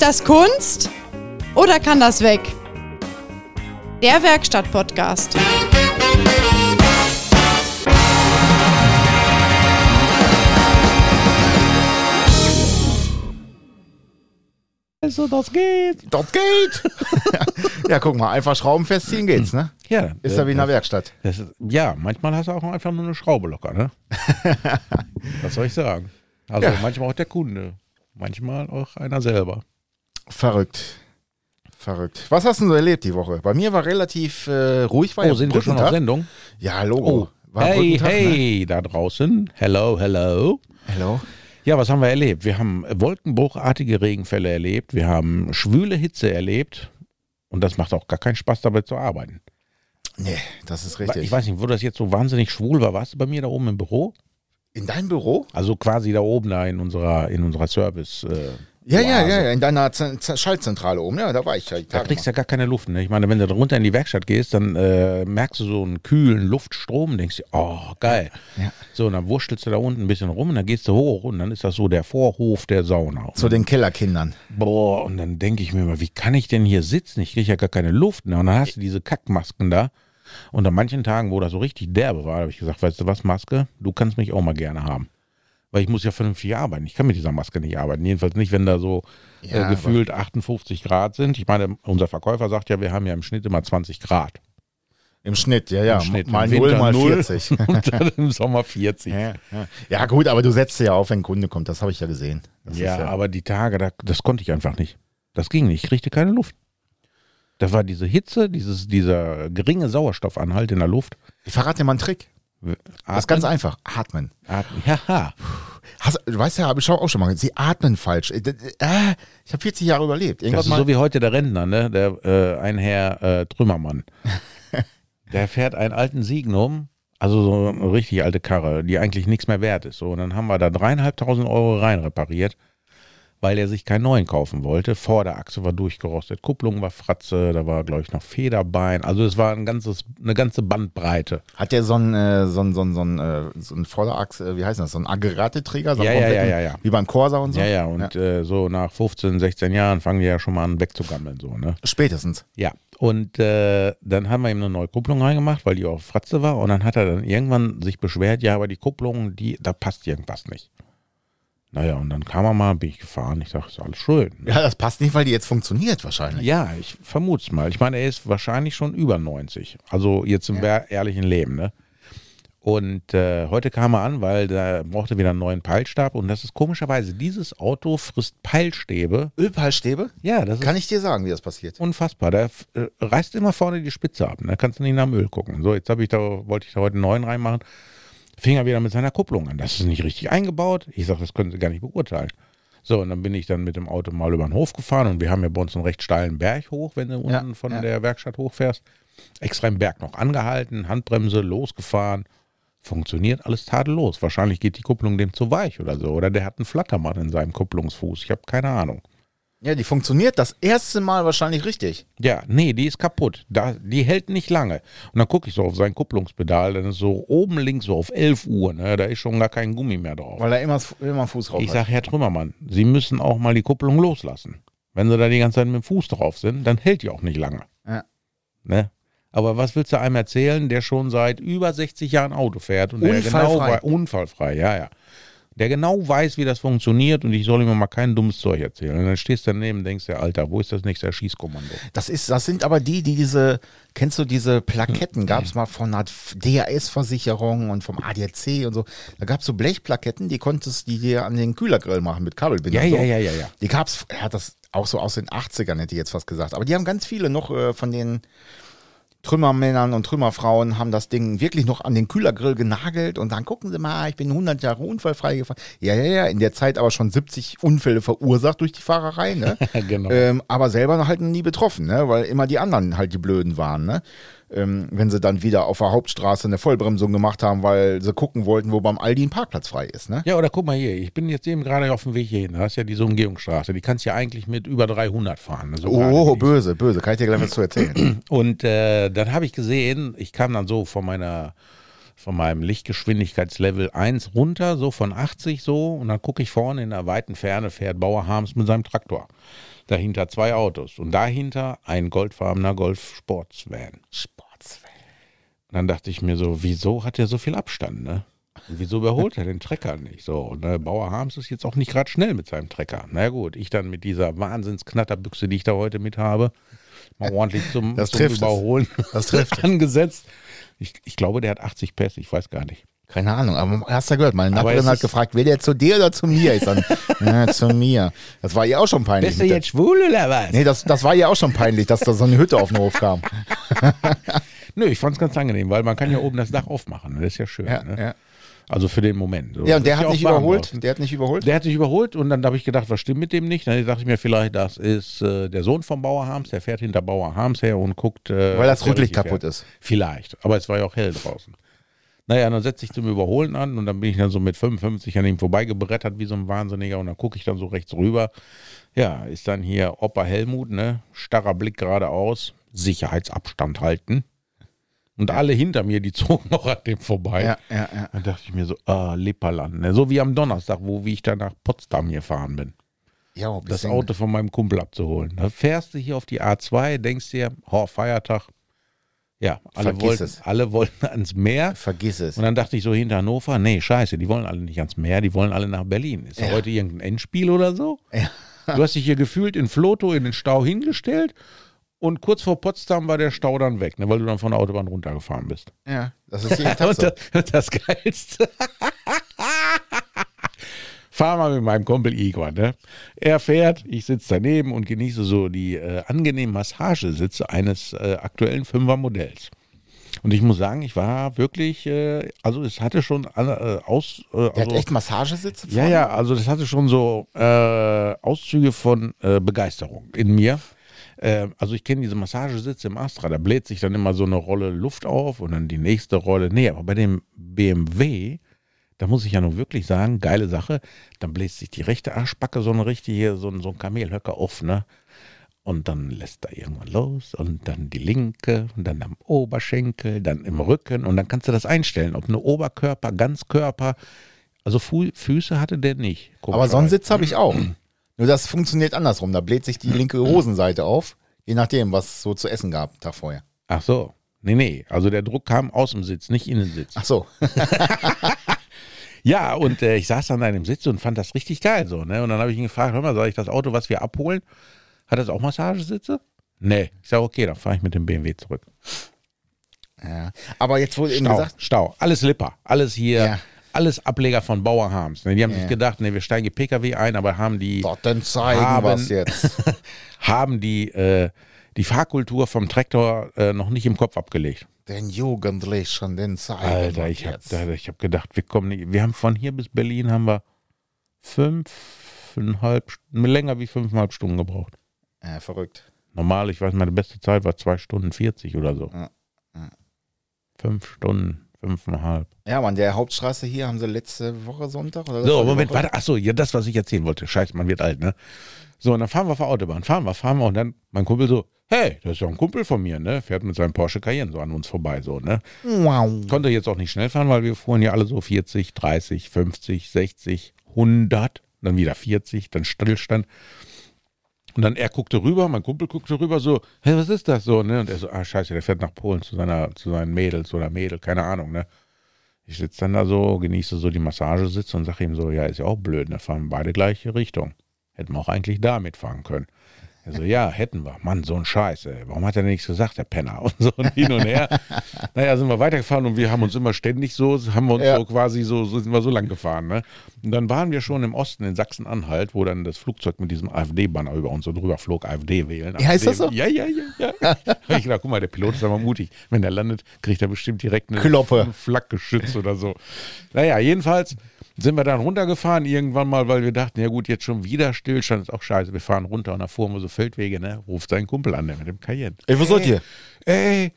Ist das Kunst oder kann das weg? Der Werkstatt-Podcast. Also, das geht. Das geht! ja, guck mal, einfach Schrauben festziehen geht's, ne? Ja, Ist ja wie in der Werkstatt. das ist, ja, manchmal hast du auch einfach nur eine Schraube locker, ne? Was soll ich sagen? Also Ja. manchmal auch der Kunde, manchmal auch einer selber. Verrückt. Verrückt. Was hast du denn so erlebt die Woche? Bei mir war relativ äh, ruhig. War ja Oh, sind wir schon auf. Sendung? Ja, Logo. Oh, hey, Ne? hey, da draußen. Hello, hello. Hello. Ja, was haben wir erlebt? Wir haben wolkenbruchartige Regenfälle erlebt, wir haben schwüle Hitze erlebt und das macht auch gar keinen Spaß, dabei zu arbeiten. Nee, das ist richtig. Ich weiß nicht, wo das jetzt so wahnsinnig schwul war. Warst du bei mir da oben im Büro? in deinem Büro? Also quasi da oben da in unserer, in unserer Service. Äh, Ja, ja, ja, ja, in deiner Z Z Schaltzentrale oben. Ja, da war ich ja. Da kriegst du ja gar keine Luft. Ne? Ich meine, wenn du da runter in die Werkstatt gehst, dann äh, merkst du so einen kühlen Luftstrom, denkst du, oh, geil. Ja. So, und dann wurstelst du da unten ein bisschen rum und dann gehst du hoch und dann ist das so der Vorhof der Sauna. Zu den Kellerkindern. Boah, und dann denke ich mir mal, wie kann ich denn hier sitzen? Ich kriege ja gar keine Luft. Ne? Und dann hast du diese Kackmasken da. Und an manchen Tagen, wo das so richtig derbe war, habe ich gesagt, weißt du was, Maske, du kannst mich auch mal gerne haben. Weil ich muss ja vernünftig arbeiten. Ich kann mit dieser Maske nicht arbeiten. Jedenfalls nicht, wenn da so Ja, äh, gefühlt 58 Grad sind. Ich meine, unser Verkäufer sagt ja, wir haben ja im Schnitt immer 20 Grad. Im Schnitt, ja, ja. Im Schnitt. Mal Im 0, Winter mal 0 40. und dann im Sommer 40. ja, ja. ja, gut, aber du setzt ja auf, wenn ein Kunde kommt. Das habe ich ja gesehen. Ja, ist aber die Tage, da, das konnte ich einfach nicht. Das ging nicht. Ich kriegte keine Luft. Das war diese Hitze, dieses, dieser geringe Sauerstoffanhalt in der Luft. Ich verrate dir mal einen Trick. Das ist ganz einfach. Atmen. Atmen. Ja, Hast, du weißt ja, habe ich auch schon mal gesagt, sie atmen falsch. Äh, äh, ich habe 40 Jahre überlebt. das Irgendwas ist mal, so wie heute der Rentner, ne? Der, äh, ein Herr äh, Trümmermann. der fährt einen alten Signum, also so eine richtig alte Karre, die eigentlich nichts mehr wert ist. So, und dann haben wir da dreieinhalbtausend Euro rein repariert, weil er sich keinen neuen kaufen wollte. Vorderachse war durchgerostet, Kupplung war Fratze, da war, glaube ich, noch Federbein. Also es war ein ganzes, eine ganze Bandbreite. hat der so einen äh, so einen, so einen, so einen, äh, so einen Vorderachs, äh, wie heißt das, so einen Aggregateträger? So Ja, ja, ja, ja, ja. Wie beim Corsa und so? Ja, ja, und Äh, so nach 15, 16 Jahren fangen die ja schon mal an wegzugammeln, so, ne? Spätestens. Ja, und äh, dann haben wir ihm eine neue Kupplung reingemacht, weil die auf Fratze war. Und dann hat er dann irgendwann sich beschwert, ja, aber die Kupplung, die, da passt irgendwas nicht. Naja, und dann kam er mal, bin ich gefahren. Ich sage, ist alles schön. Ja, das passt nicht, weil die jetzt funktioniert wahrscheinlich. Ja, ich vermute es mal. Ich meine, er ist wahrscheinlich schon über 90. Also jetzt im wer- ehrlichen Leben, ne? Und äh, heute kam er an, weil der brauchte wieder einen neuen Peilstab. Und das ist komischerweise, dieses Auto frisst Peilstäbe. Ölpeilstäbe? Ja, das ist Kann ich dir sagen, wie das passiert? Unfassbar. Der äh, reißt immer vorne die Spitze ab. Da kannst du nicht nach dem Öl gucken. So, jetzt habe ich da, wollte ich da heute einen neuen reinmachen. Fing er wieder mit seiner Kupplung an. Das ist nicht richtig eingebaut. Ich sage, das können Sie gar nicht beurteilen. So, und dann bin ich dann mit dem Auto mal über den Hof gefahren und wir haben ja bei uns einen recht steilen Berg hoch, wenn du unten Ja, von ja. der Werkstatt hochfährst. Extra im Berg noch angehalten, Handbremse, losgefahren. Funktioniert alles tadellos. Wahrscheinlich geht die Kupplung dem zu weich oder so. Oder der hat einen Flattermann in seinem Kupplungsfuß. Ich habe keine Ahnung. Ja, die funktioniert das erste Mal wahrscheinlich richtig. Ja, nee, die ist kaputt. Da, die hält nicht lange. Und dann gucke ich so auf sein Kupplungspedal, dann ist so oben links so auf 11 Uhr, ne, da ist schon gar kein Gummi mehr drauf. Weil er immer, immer Fuß rauf Ich sage, Herr Trümmermann, Sie müssen auch mal die Kupplung loslassen. Wenn Sie da die ganze Zeit mit dem Fuß drauf sind, dann hält die auch nicht lange. Ja. Ne? Aber was willst du einem erzählen, der schon seit über 60 Jahren Auto fährt und der genau Unfallfrei. unfallfrei, ja, ja. Der genau weiß, wie das funktioniert und ich soll ihm mal kein dummes Zeug erzählen. Und dann stehst du daneben und denkst dir, Alter, wo ist das nächste Schießkommando? Das, ist, das sind aber die, die diese, kennst du diese Plaketten, gab es mal von einer DHS-Versicherung und vom ADAC und so. Da gab es so Blechplaketten, die konntest du dir an den Kühlergrill machen mit Kabelbinder. Ja, so. ja, ja, ja, ja. Die gab's, er hat das auch so aus den 80ern, hätte ich jetzt fast gesagt. Aber die haben ganz viele noch äh, von den Trümmermännern und Trümmerfrauen haben das Ding wirklich noch an den Kühlergrill genagelt und dann gucken Sie mal, ich bin 100 Jahre unfallfrei gefahren. Ja, ja, ja, in der Zeit aber schon 70 Unfälle verursacht durch die Fahrerei, ne? Genau. ähm, aber selber halt nie betroffen, ne? Weil immer die anderen halt die Blöden waren, ne? Ähm, wenn sie dann wieder auf der Hauptstraße eine Vollbremsung gemacht haben, weil sie gucken wollten, wo beim Aldi ein Parkplatz frei ist, ne? Ja, oder guck mal hier, ich bin jetzt eben gerade auf dem Weg hierhin. Da hast ja diese Umgehungsstraße. Die kannst ja eigentlich mit über 300 fahren. so gerade Oh, nicht. böse, böse. Kann ich dir gleich was zu erzählen? Und äh, dann habe ich gesehen, ich kam dann so von meiner von meinem Lichtgeschwindigkeitslevel 1 runter, so von 80 so, und dann gucke ich vorne in der weiten Ferne fährt Bauer Harms mit seinem Traktor. Dahinter zwei Autos und dahinter ein goldfarbener Golf Sportsvan. Sportsfan. Und dann dachte ich mir so, wieso hat er so viel Abstand, ne? Und wieso überholt er den Trecker nicht? So, und äh, Bauer Harms ist jetzt auch nicht gerade schnell mit seinem Trecker. Na gut, ich dann mit dieser Wahnsinnsknatterbüchse, die ich da heute mit habe, mal ordentlich zum, Das zum. Überholen Das trifft es. angesetzt. Ich, ich glaube, der hat 80 PS, ich weiß gar nicht. Keine Ahnung, aber hast du ja gehört, meine Nachbarin hat gefragt, will der zu dir oder zu mir? Ich sag, ja, zu mir. Das war ihr auch schon peinlich. mit der- schwul oder was? Nee, das, das war ihr auch schon peinlich, dass da so eine Hütte auf den Hof kam. Nö, ich fand es ganz angenehm, weil man kann ja oben das Dach aufmachen. Das ist ja schön. Ja, ne? ja. Also für den Moment. So, ja und der hat nicht überholt. draußen. Der hat nicht überholt. Der hat sich überholt und dann habe ich gedacht, was stimmt mit dem nicht? Dann dachte ich mir vielleicht, das ist äh, der Sohn vom Bauer Harms, der fährt hinter Bauer Harms her und guckt. Äh, Weil das Rücklicht kaputt fährt. ist. Vielleicht, aber es war ja auch hell draußen. Naja, dann setze ich zum Überholen an und dann bin ich dann so mit 55 an ihm vorbeigebrettert wie so ein Wahnsinniger und dann gucke ich dann so rechts rüber. Ja, ist dann hier Opa Helmut, ne? Starrer Blick geradeaus, Sicherheitsabstand halten. Und alle hinter mir, die zogen noch an dem vorbei. Ja, ja, ja. Dann dachte ich mir so, ah, Lipperland. Ne? So wie am Donnerstag, wo wie ich dann nach Potsdam gefahren bin, Ja, das Auto von meinem Kumpel abzuholen. Da fährst du hier auf die A2, denkst dir, oh, Feiertag. Ja, alle Vergiss wollten, es. alle wollten ans Meer. Vergiss es. Und dann dachte ich so hinter Hannover, nee, scheiße, die wollen alle nicht ans Meer, die wollen alle nach Berlin. Ist da Ja. heute irgendein Endspiel oder so? Ja. Du hast dich hier gefühlt in Floto in den Stau hingestellt und kurz vor Potsdam war der Stau dann weg, ne, weil du dann von der Autobahn runtergefahren bist. Ja, das ist jeden Tag so. das, das Geilste. Fahr mal mit meinem Kumpel Igor, ne? Er fährt, ich sitze daneben und genieße so die äh, angenehmen Massagesitze eines äh, aktuellen Fünfer-Modells. Und ich muss sagen, ich war wirklich, äh, also es hatte schon alle, äh, aus, äh, Der hat also, echt Massagesitze ja, ja, also das hatte schon so äh, Auszüge von äh, Begeisterung in mir. Äh, also ich kenne diese Massagesitze im Astra, da bläht sich dann immer so eine Rolle Luft auf und dann die nächste Rolle. Nee, aber bei dem BMW, da muss ich ja nun wirklich sagen, geile Sache, dann bläst sich die rechte Arschbacke so eine richtige, so, ein- so ein Kamelhöcker auf, ne? Und dann lässt er irgendwann los und dann die linke und dann am Oberschenkel, dann im Rücken und dann kannst du das einstellen, ob eine Oberkörper, Ganzkörper, also Fu Füße hatte der nicht. Aber so einen Sitz habe ich auch. Nur das funktioniert andersrum. Da bläht sich die linke Hosenseite auf, je nachdem, was es so zu essen gab Tag vorher. Ach so. Nee, nee. Also der Druck kam aus dem Sitz, nicht in den Sitz. Ach so. Ja, und äh, ich saß dann an dem Sitz und fand das richtig geil so, ne? Und dann habe ich ihn gefragt, hör mal, soll ich das Auto, was wir abholen, hat das auch Massagesitze? Nee. Ich sage, okay, dann fahre ich mit dem BMW zurück. Ja. Aber jetzt wurde eben Stau, gesagt, Stau. Alles Lipper. Alles hier, Ja. alles Ableger von Bauer Harms. Ne? Die haben Ja. sich gedacht, ne, wir steigen die PKW ein, aber haben die, Gott, dann zeigen Haben- was jetzt. haben die, äh, die Fahrkultur vom Traktor äh, noch nicht im Kopf abgelegt. Den Jugendlichen, den zeigen Alter, ich habe hab gedacht, wir kommen nicht. Wir haben von hier bis Berlin haben wir fünfeinhalb, länger wie fünfeinhalb Stunden gebraucht. Ja, verrückt. Normal, ich weiß, meine beste Zeit war zwei Stunden 40 oder so. Ja, ja. Fünf Stunden, fünfeinhalb. Ja, man, der Hauptstraße hier haben sie letzte Woche Sonntag oder So, Moment, warte. Achso, ja, das, was ich erzählen wollte. Scheiße, man wird alt, ne? So, und dann fahren wir auf der Autobahn, fahren wir, fahren wir. Und dann mein Kumpel so, hey, das ist ja ein Kumpel von mir, ne? Fährt mit seinem Porsche Cayenne so an uns vorbei, so, ne? Wow. Konnte jetzt auch nicht schnell fahren, weil wir fuhren ja alle so 40, 30, 50, 60, 100, dann wieder 40, dann Stillstand. Und dann er guckte rüber, mein Kumpel guckte rüber so, hey, was ist das so, ne? Und er so, ah, scheiße, der fährt nach Polen zu seiner, zu seinen Mädels oder Mädel, keine Ahnung, ne? Ich sitze dann da so, genieße so die Massagesitze und sage ihm so, ja, ist ja auch blöd, ne? Fahren beide gleiche Richtung. Hätten wir auch eigentlich da mitfahren können. Er so, ja, hätten wir. Mann, so ein Scheiß, ey. Warum hat er denn nichts gesagt, der Penner? Und so und hin und her. naja, sind wir weitergefahren und wir haben uns immer ständig so, haben wir uns Ja. so quasi so, so sind wir so lang gefahren. Ne? Und dann waren wir schon im Osten in Sachsen-Anhalt, wo dann das Flugzeug mit diesem AfD-Banner über uns so drüber flog, AfD wählen. Ja, ist das so? Ja, ja, ja, ja. Ich gedacht, guck mal, der Pilot ist aber mutig. Wenn der landet, kriegt er bestimmt direkt eine Kloppe. ein Flakgeschütz oder so. Naja, jedenfalls sind wir dann runtergefahren irgendwann mal, weil wir dachten, ja gut, jetzt schon wieder Stillstand, ist auch scheiße. Wir fahren runter und da fuhren wir so Feldwege, ne? Ruft seinen Kumpel an, der mit dem Cayenne. Ey, wo seid ihr? Ey,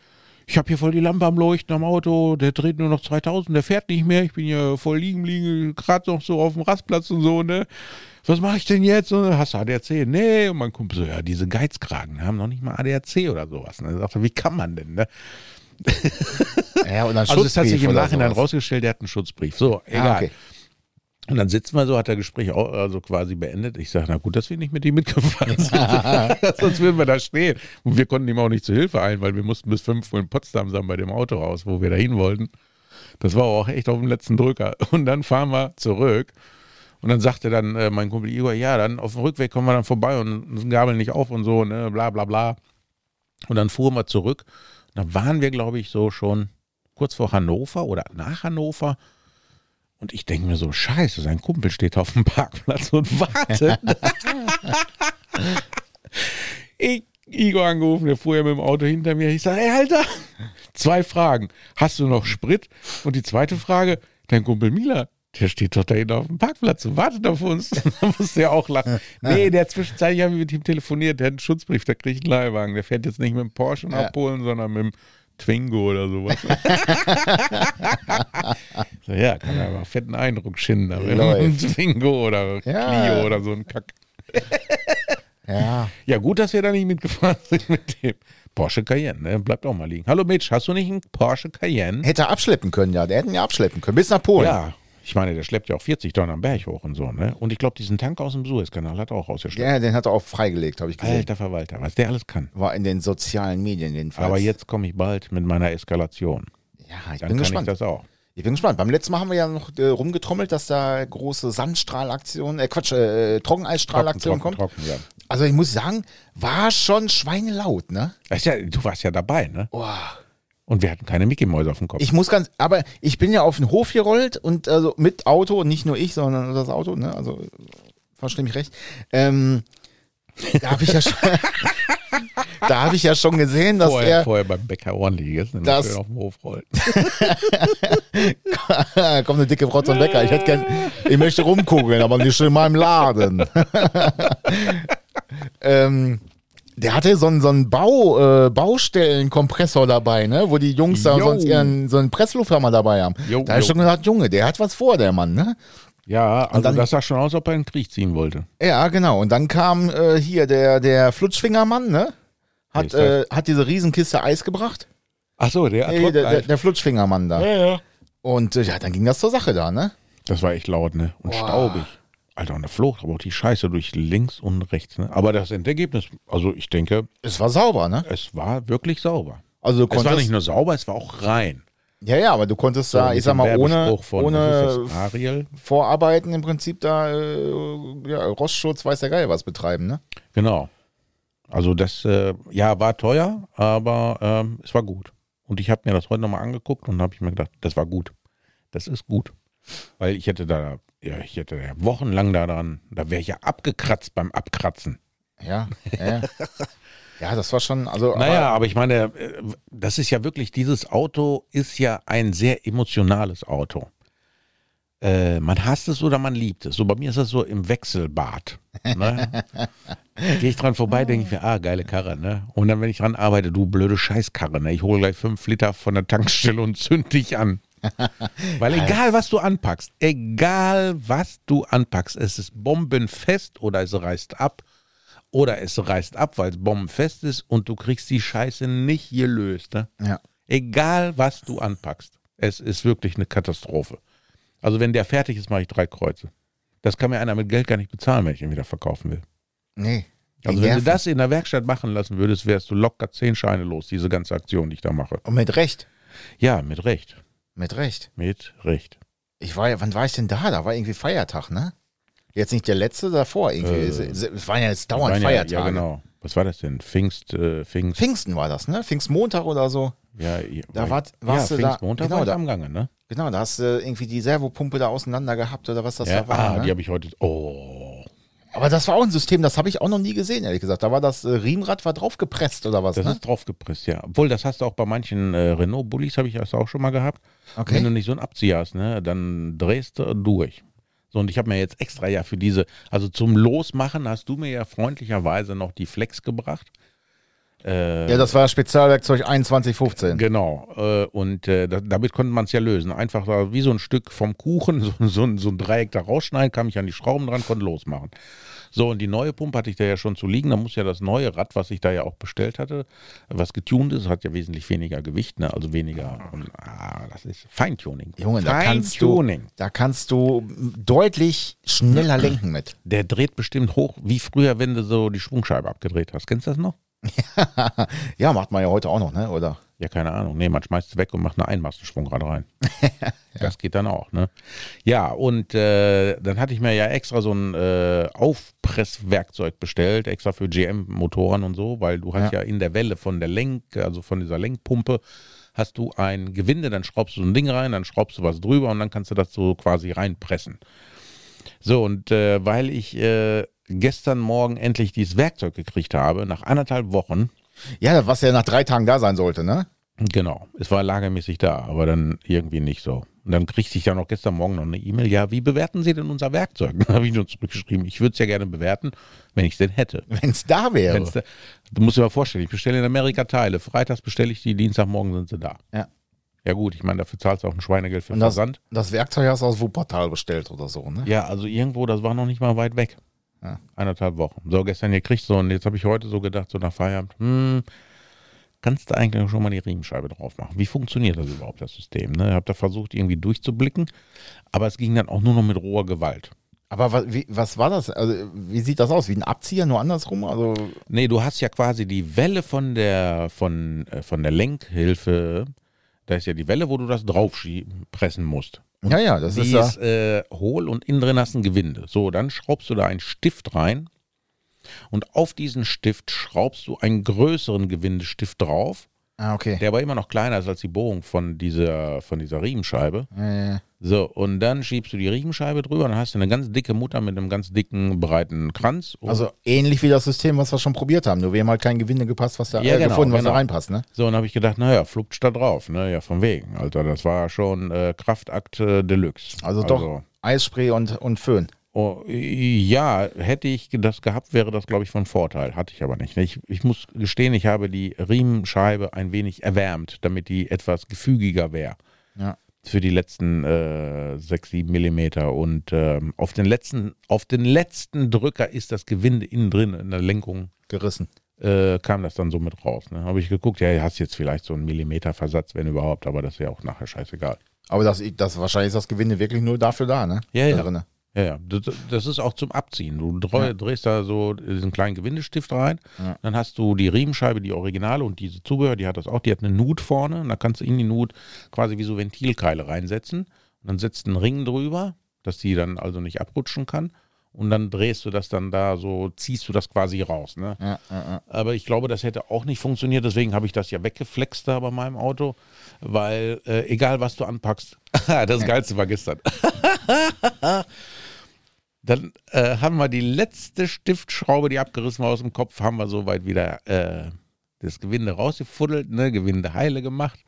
ich habe hier voll die Lampe am Leuchten am Auto, der dreht nur noch 2000, der fährt nicht mehr, ich bin hier voll liegen, liegen, gerade noch so auf dem Rastplatz und so, ne? Was mache ich denn jetzt? Und, Hast du ADAC? Nee. Und mein Kumpel so, ja, diese Geizkragen haben noch nicht mal ADAC oder sowas. Und er sagte, wie kann man denn, ne? Ja, und dann Also es hat sich im Nachhinein sowas. rausgestellt, der hat einen Schutzbrief. So, egal. Ah, okay. Und dann sitzen wir so, hat der Gespräch auch also quasi beendet. Ich sage, na gut, dass wir nicht mit ihm mitgefahren sind. Sonst würden wir da stehen. Und wir konnten ihm auch nicht zu Hilfe eilen, weil wir mussten bis 5 Uhr in Potsdam sein bei dem Auto raus, wo wir da hin wollten. Das war auch echt auf dem letzten Drücker. Und dann fahren wir zurück. Und dann sagte dann äh, mein Kumpel Igor, ja, dann auf dem Rückweg kommen wir dann vorbei und gabeln nicht auf und so, ne, bla bla bla. Und dann fuhren wir zurück. Und dann waren wir, glaube ich, so schon kurz vor Hannover oder nach Hannover. Und ich denke mir so, scheiße, sein Kumpel steht auf dem Parkplatz und wartet. ich, Igor angerufen, der fuhr ja mit dem Auto hinter mir. Ich sage, hey, Alter, zwei Fragen. Hast du noch Sprit? Und die zweite Frage, dein Kumpel Mila, der steht doch da hinten auf dem Parkplatz und wartet auf uns. da musste er auch lachen. Nee, der zwischenzeitlich habe ich mit ihm telefoniert, der hat einen Schutzbrief, der kriegt einen Leihwagen. Der fährt jetzt nicht mit dem Porsche nach Ja. Polen, sondern mit dem Twingo oder sowas. so, ja, kann er aber fetten Eindruck schinden. Einem Läuft. Twingo oder Ja. Clio oder so ein Kack. Ja. Ja, gut, dass wir da nicht mitgefahren sind mit dem Porsche Cayenne. Ne? Bleibt auch mal liegen. Hallo Mitch, hast du nicht einen Porsche Cayenne? Hätte er abschleppen können, ja. Der hätten ja abschleppen können. Bis nach Polen. Ja. Ich meine, der schleppt ja auch 40 Tonnen am Berg hoch und so, ne? Und ich glaube, diesen Tank aus dem Suezkanal hat er auch rausgeschleppt. Ja, den hat er auch freigelegt, habe ich gesehen. Alter Verwalter, was der alles kann. War in den sozialen Medien jedenfalls. Aber jetzt komme ich bald mit meiner Eskalation. Ja, ich Dann bin kann gespannt. ich das auch. Ich bin gespannt. Beim letzten Mal haben wir ja noch äh, rumgetrommelt, dass da große Sandstrahlaktion, äh Quatsch, äh, Trockeneisstrahlaktion trocken, kommt. trocken, ja. Also ich muss sagen, war schon schweinelaut, ne? Ja. Du warst ja dabei, ne? Boah. Und wir hatten keine Mickey-Mäuse auf dem Kopf. Ich muss ganz, aber ich bin ja auf den Hof gerollt und also mit Auto, nicht nur ich, sondern das Auto, ne? Also verstehe mich recht. Ähm, da habe ich ja schon, da habe ich ja schon gesehen, dass vorher, er vorher beim Bäcker ordentlich gegessen, wenn Das- schön auf dem Hof rollt. kommt eine dicke Frau zum Bäcker. Ich hätte gern, ich möchte rumkugeln, aber nicht in meinem Laden. ähm, der hatte so einen, so einen Bau, äh, Baustellenkompressor dabei, ne? Wo die Jungs da Jo. sonst ihren so einen Presslufthammer dabei haben. Jo, da habe ich schon gesagt, Junge, der hat was vor, der Mann, ne? Ja, also dann- das sah schon aus, ob er in den Krieg ziehen wollte. Ja, genau. Und dann kam äh, hier der, der Flutschfingermann, ne? Hat, äh, hat diese Riesenkiste Eis gebracht. Ach so, der Nee, der, der, der Flutschfingermann da. ja, ja. Und äh, ja, dann ging das zur Sache da, ne? Das war echt laut, ne? Und Boah. staubig. Alter, da flog aber auch die Scheiße durch links und rechts, ne? Aber das Endergebnis, also ich denke, Es war sauber, ne? es war wirklich sauber. Also Es war nicht nur sauber, es war auch rein. ja, ja, aber du konntest da, mit ich sag mal, ohne, von, ohne. Vorarbeiten im Prinzip da, äh, ja, Rostschutz, weiß der Geil was betreiben, ne? Genau. Also das, äh, ja, war teuer, aber ähm, es war gut. Und ich habe mir das heute nochmal angeguckt und habe ich mir gedacht, das war gut. Das ist gut. Weil ich hätte da, ja, ich hätte da wochenlang daran, da wäre ich ja abgekratzt beim Abkratzen. Ja, ja. ja. ja, das war schon, also, Naja, aber, aber ich meine, äh, das ist ja wirklich, dieses Auto ist ja ein sehr emotionales Auto. Äh, man hasst es oder man liebt es. So bei mir ist das so im Wechselbad. Ne? Gehe ich dran vorbei, denke ich mir, ah, geile Karre, ne? Und dann, wenn ich dran arbeite, du blöde Scheißkarre, ne? Ich hole gleich fünf Liter von der Tankstelle und zünd dich an. Weil egal, was du anpackst, egal, was du anpackst, es ist bombenfest oder es reißt ab oder es reißt ab, weil es bombenfest ist und du kriegst die Scheiße nicht gelöst, ne? ja. Egal, was du anpackst. Es ist wirklich eine Katastrophe. Also wenn der fertig ist, mache ich drei Kreuze. Das kann mir einer mit Geld gar nicht bezahlen, wenn ich ihn wieder verkaufen will. Nee. Also wenn du nerven. das in der Werkstatt machen lassen würdest, wärst du locker zehn Scheine los, diese ganze Aktion, die ich da mache. Und mit Recht. Ja, mit Recht. Mit Recht. Mit Recht. Ich war ja, wann war ich denn da? Da war irgendwie Feiertag, ne? Jetzt nicht der letzte, davor irgendwie. Äh, es, es, waren ja jetzt dauernd ja- Feiertage. Ja, genau. Was war das denn? Pfingst, äh, Pfingst. Pfingsten war das, ne? Pfingstmontag oder so. Ja, ja, Da war, wart- ja, warst du da- Pfingstmontag genau, war ich da- am Gange, ne? Genau, da hast du irgendwie die Servopumpe da auseinander gehabt oder was das ja, da war. ah, ne? die habe ich heute. Oh, Aber das war auch ein System, das habe ich auch noch nie gesehen, ehrlich gesagt. Da war das äh, Riemenrad war draufgepresst oder was, das ne? ist draufgepresst, ja. Obwohl, das hast du auch bei manchen äh, Renault-Bullis, habe ich das auch schon mal gehabt. Okay. Wenn du nicht so einen Abzieher hast, ne, dann drehst du durch. So, und ich habe mir jetzt extra ja für diese, also zum Losmachen hast du mir ja freundlicherweise noch die Flex gebracht. Äh, Ja, das war Spezialwerkzeug 2115. Genau, äh, und äh, da, damit konnte man es ja lösen. Einfach da wie so ein Stück vom Kuchen, so, so, ein- so ein Dreieck da rausschneiden, kam ich an die Schrauben dran, konnte losmachen. So, und die neue Pumpe hatte ich da ja schon zu liegen. Da muss ja das neue Rad, was ich da ja auch bestellt hatte, was getunt ist, hat ja wesentlich weniger Gewicht, ne? also weniger. Und, ah, das ist Feintuning. Junge, da kannst, du, da kannst du deutlich schneller lenken mit. Der dreht bestimmt hoch, wie früher, wenn du so die Schwungscheibe abgedreht hast. Kennst du das noch? ja, macht man ja heute auch noch, ne? oder? Ja, keine Ahnung. Nee, man schmeißt es weg und macht eine Einmassenschwung gerade rein. ja. Das geht dann auch, ne? Ja, und äh, dann hatte ich mir ja extra so ein äh, Aufpresswerkzeug bestellt, extra für GM-Motoren und so, weil du hast ja. ja in der Welle von der Lenk, also von dieser Lenkpumpe, hast du ein Gewinde, dann schraubst du so ein Ding rein, dann schraubst du was drüber und dann kannst du das so quasi reinpressen. So, und äh, weil ich äh, gestern Morgen endlich dieses Werkzeug gekriegt habe, nach anderthalb Wochen. Ja, was ja nach drei Tagen da sein sollte, ne? Genau, es war lagermäßig da, aber dann irgendwie nicht so. Und dann kriegte ich ja noch gestern Morgen noch eine E-Mail, ja, wie bewerten Sie denn unser Werkzeug? Dann habe ich nur zurückgeschrieben, ich würde es ja gerne bewerten, wenn ich es denn hätte. Wenn es da wäre. Wenn's da, du musst dir mal vorstellen, ich bestelle in Amerika Teile, freitags bestelle ich die, Dienstagmorgen sind sie da. Ja. Ja gut, ich meine, dafür zahlst du auch ein Schweinegeld für Und das, Versand. Das Werkzeug hast du aus Wuppertal bestellt oder so, ne? Ja, also irgendwo, das war noch nicht mal weit weg. Ja. Eineinhalb Wochen. So, gestern gekriegt so und jetzt habe ich heute so gedacht, so nach Feierabend, hm, kannst du eigentlich schon mal die Riemenscheibe drauf machen. Wie funktioniert das überhaupt, das System? Ne? Ich habe da versucht, irgendwie durchzublicken, aber es ging dann auch nur noch mit roher Gewalt. Aber was, wie, was war das? Also, wie sieht das aus? Wie ein Abzieher, nur andersrum? Also nee, du hast ja quasi die Welle von der, von, äh, von der Lenkhilfe, da ist ja die Welle, wo du das drauf pressen musst. Ja, ja, das die ist ist äh, hohl und innen drin hast ein Gewinde. So, dann schraubst du da einen Stift rein und auf diesen Stift schraubst du einen größeren Gewindestift drauf. Ah, okay. Der aber immer noch kleiner ist als die Bohrung von dieser, von dieser Riemenscheibe. Ja. So, und dann schiebst du die Riemenscheibe drüber und dann hast du eine ganz dicke Mutter mit einem ganz dicken, breiten Kranz. Also ähnlich wie das System, was wir schon probiert haben. Nur wir haben halt kein Gewinde gepasst, was da Ja, äh, genau, gefunden, was genau. da reinpasst, ne? so, und habe ich gedacht, naja, flupscht da drauf, ne? Ja, von wegen. Alter, das war schon äh, Kraftakt äh, Deluxe. Also doch Eisspray und, und Föhn. Oh, ja, hätte ich das gehabt, wäre das, glaube ich, von Vorteil. Hatte ich aber nicht. Ich, ich muss gestehen, ich habe die Riemenscheibe ein wenig erwärmt, damit die etwas gefügiger wäre. Ja. Für die letzten äh, 6, 7 Millimeter. Und ähm, auf, den letzten, auf den letzten Drücker ist das Gewinde innen drin in der Lenkung. Gerissen. Äh, kam das dann so mit raus. Ne? Habe ich geguckt, ja, hast jetzt vielleicht so einen Millimeter Versatz, wenn überhaupt, aber das ist ja auch nachher scheißegal. Aber das, das wahrscheinlich ist das Gewinde wirklich nur dafür da, ne? Ja, ja. Da drinne. Ja, ja, das, das ist auch zum Abziehen. Du dreh, Ja. drehst da so diesen kleinen Gewindestift rein, Ja. dann hast du die Riemenscheibe, die Originale und diese Zubehör, die hat das auch, die hat eine Nut vorne und da kannst du in die Nut quasi wie so Ventilkeile reinsetzen und dann setzt einen Ring drüber, dass die dann also nicht abrutschen kann und dann drehst du das dann da so, ziehst du das quasi raus. Ne? Ja. Aber ich glaube, das hätte auch nicht funktioniert, deswegen habe ich das ja weggeflext da bei meinem Auto, weil äh, egal was du anpackst, das Geilste war gestern. Dann äh, haben wir die letzte Stiftschraube, die abgerissen war aus dem Kopf, haben wir soweit wieder äh, das Gewinde rausgefuddelt, ne, Gewinde heile gemacht.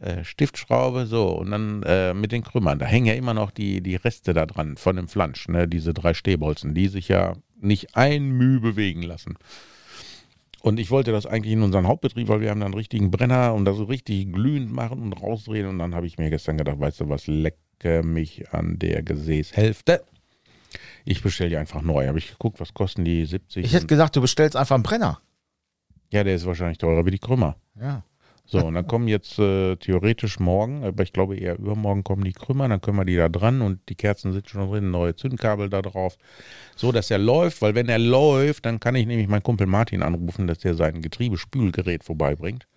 Äh, Stiftschraube, so, und dann äh, mit den Krümmern. Da hängen ja immer noch die, die Reste da dran von dem Flansch, ne, diese drei Stehbolzen, die sich ja nicht ein Mühe bewegen lassen. Und ich wollte das eigentlich in unseren Hauptbetrieb, weil wir haben dann einen richtigen Brenner und das so richtig glühend machen und rausdrehen. Und dann habe ich mir gestern gedacht, weißt du was, lecke mich an der Gesäßhälfte. Ich bestelle die einfach neu. Habe ich geguckt, was kosten die 70? Ich hätte gedacht, du bestellst einfach einen Brenner. ja, der ist wahrscheinlich teurer wie die Krümmer. Ja. So, und dann kommen jetzt äh, theoretisch morgen, aber ich glaube eher übermorgen kommen die Krümmer, dann können wir die da dran und die Kerzen sind schon drin, neue Zündkabel da drauf. So, dass er läuft, weil wenn er läuft, dann kann ich nämlich meinen Kumpel Martin anrufen, dass der sein Getriebespülgerät vorbeibringt.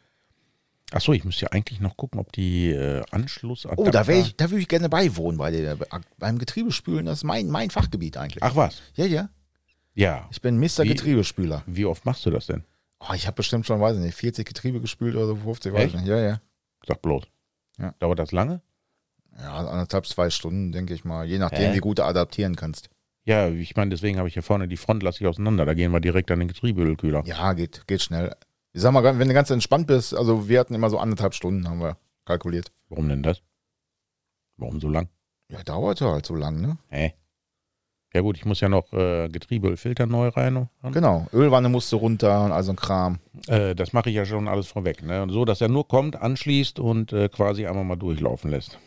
Achso, ich müsste ja eigentlich noch gucken, ob die äh, Anschlussadapter... Oh, da, ich, da würde ich gerne beiwohnen bei der, beim Getriebespülen. Das ist mein, mein Fachgebiet eigentlich. Ach was? Ja, ja. Ja. Ich bin Mr. Wie- Getriebespüler. Wie oft machst du das denn? Oh, ich habe bestimmt schon, weiß ich nicht, 40 Getriebe gespült oder so, 50, weiß ich nicht. Ja, ja. Sag bloß. Ja. Dauert das lange? Ja, anderthalb, zwei Stunden, denke ich mal. Je nachdem, Hä? wie gut du adaptieren kannst. Ja, ich meine, deswegen habe ich hier vorne die Front lasse ich auseinander. Da gehen wir direkt an den Getriebeölkühler. Ja, geht, geht schnell. Ich sag mal, wenn du ganz entspannt bist, also wir hatten immer so anderthalb Stunden, haben wir kalkuliert. Warum denn das? Warum so lang? Ja, dauerte halt so lang, ne? Hä? Ja gut, ich muss ja noch äh, Getriebeölfilter neu rein. Genau. Ölwanne musste runter und all so ein Kram. Äh, das mache ich ja schon alles vorweg. Ne? Und so, dass er nur kommt, anschließt und äh, quasi einmal mal durchlaufen lässt.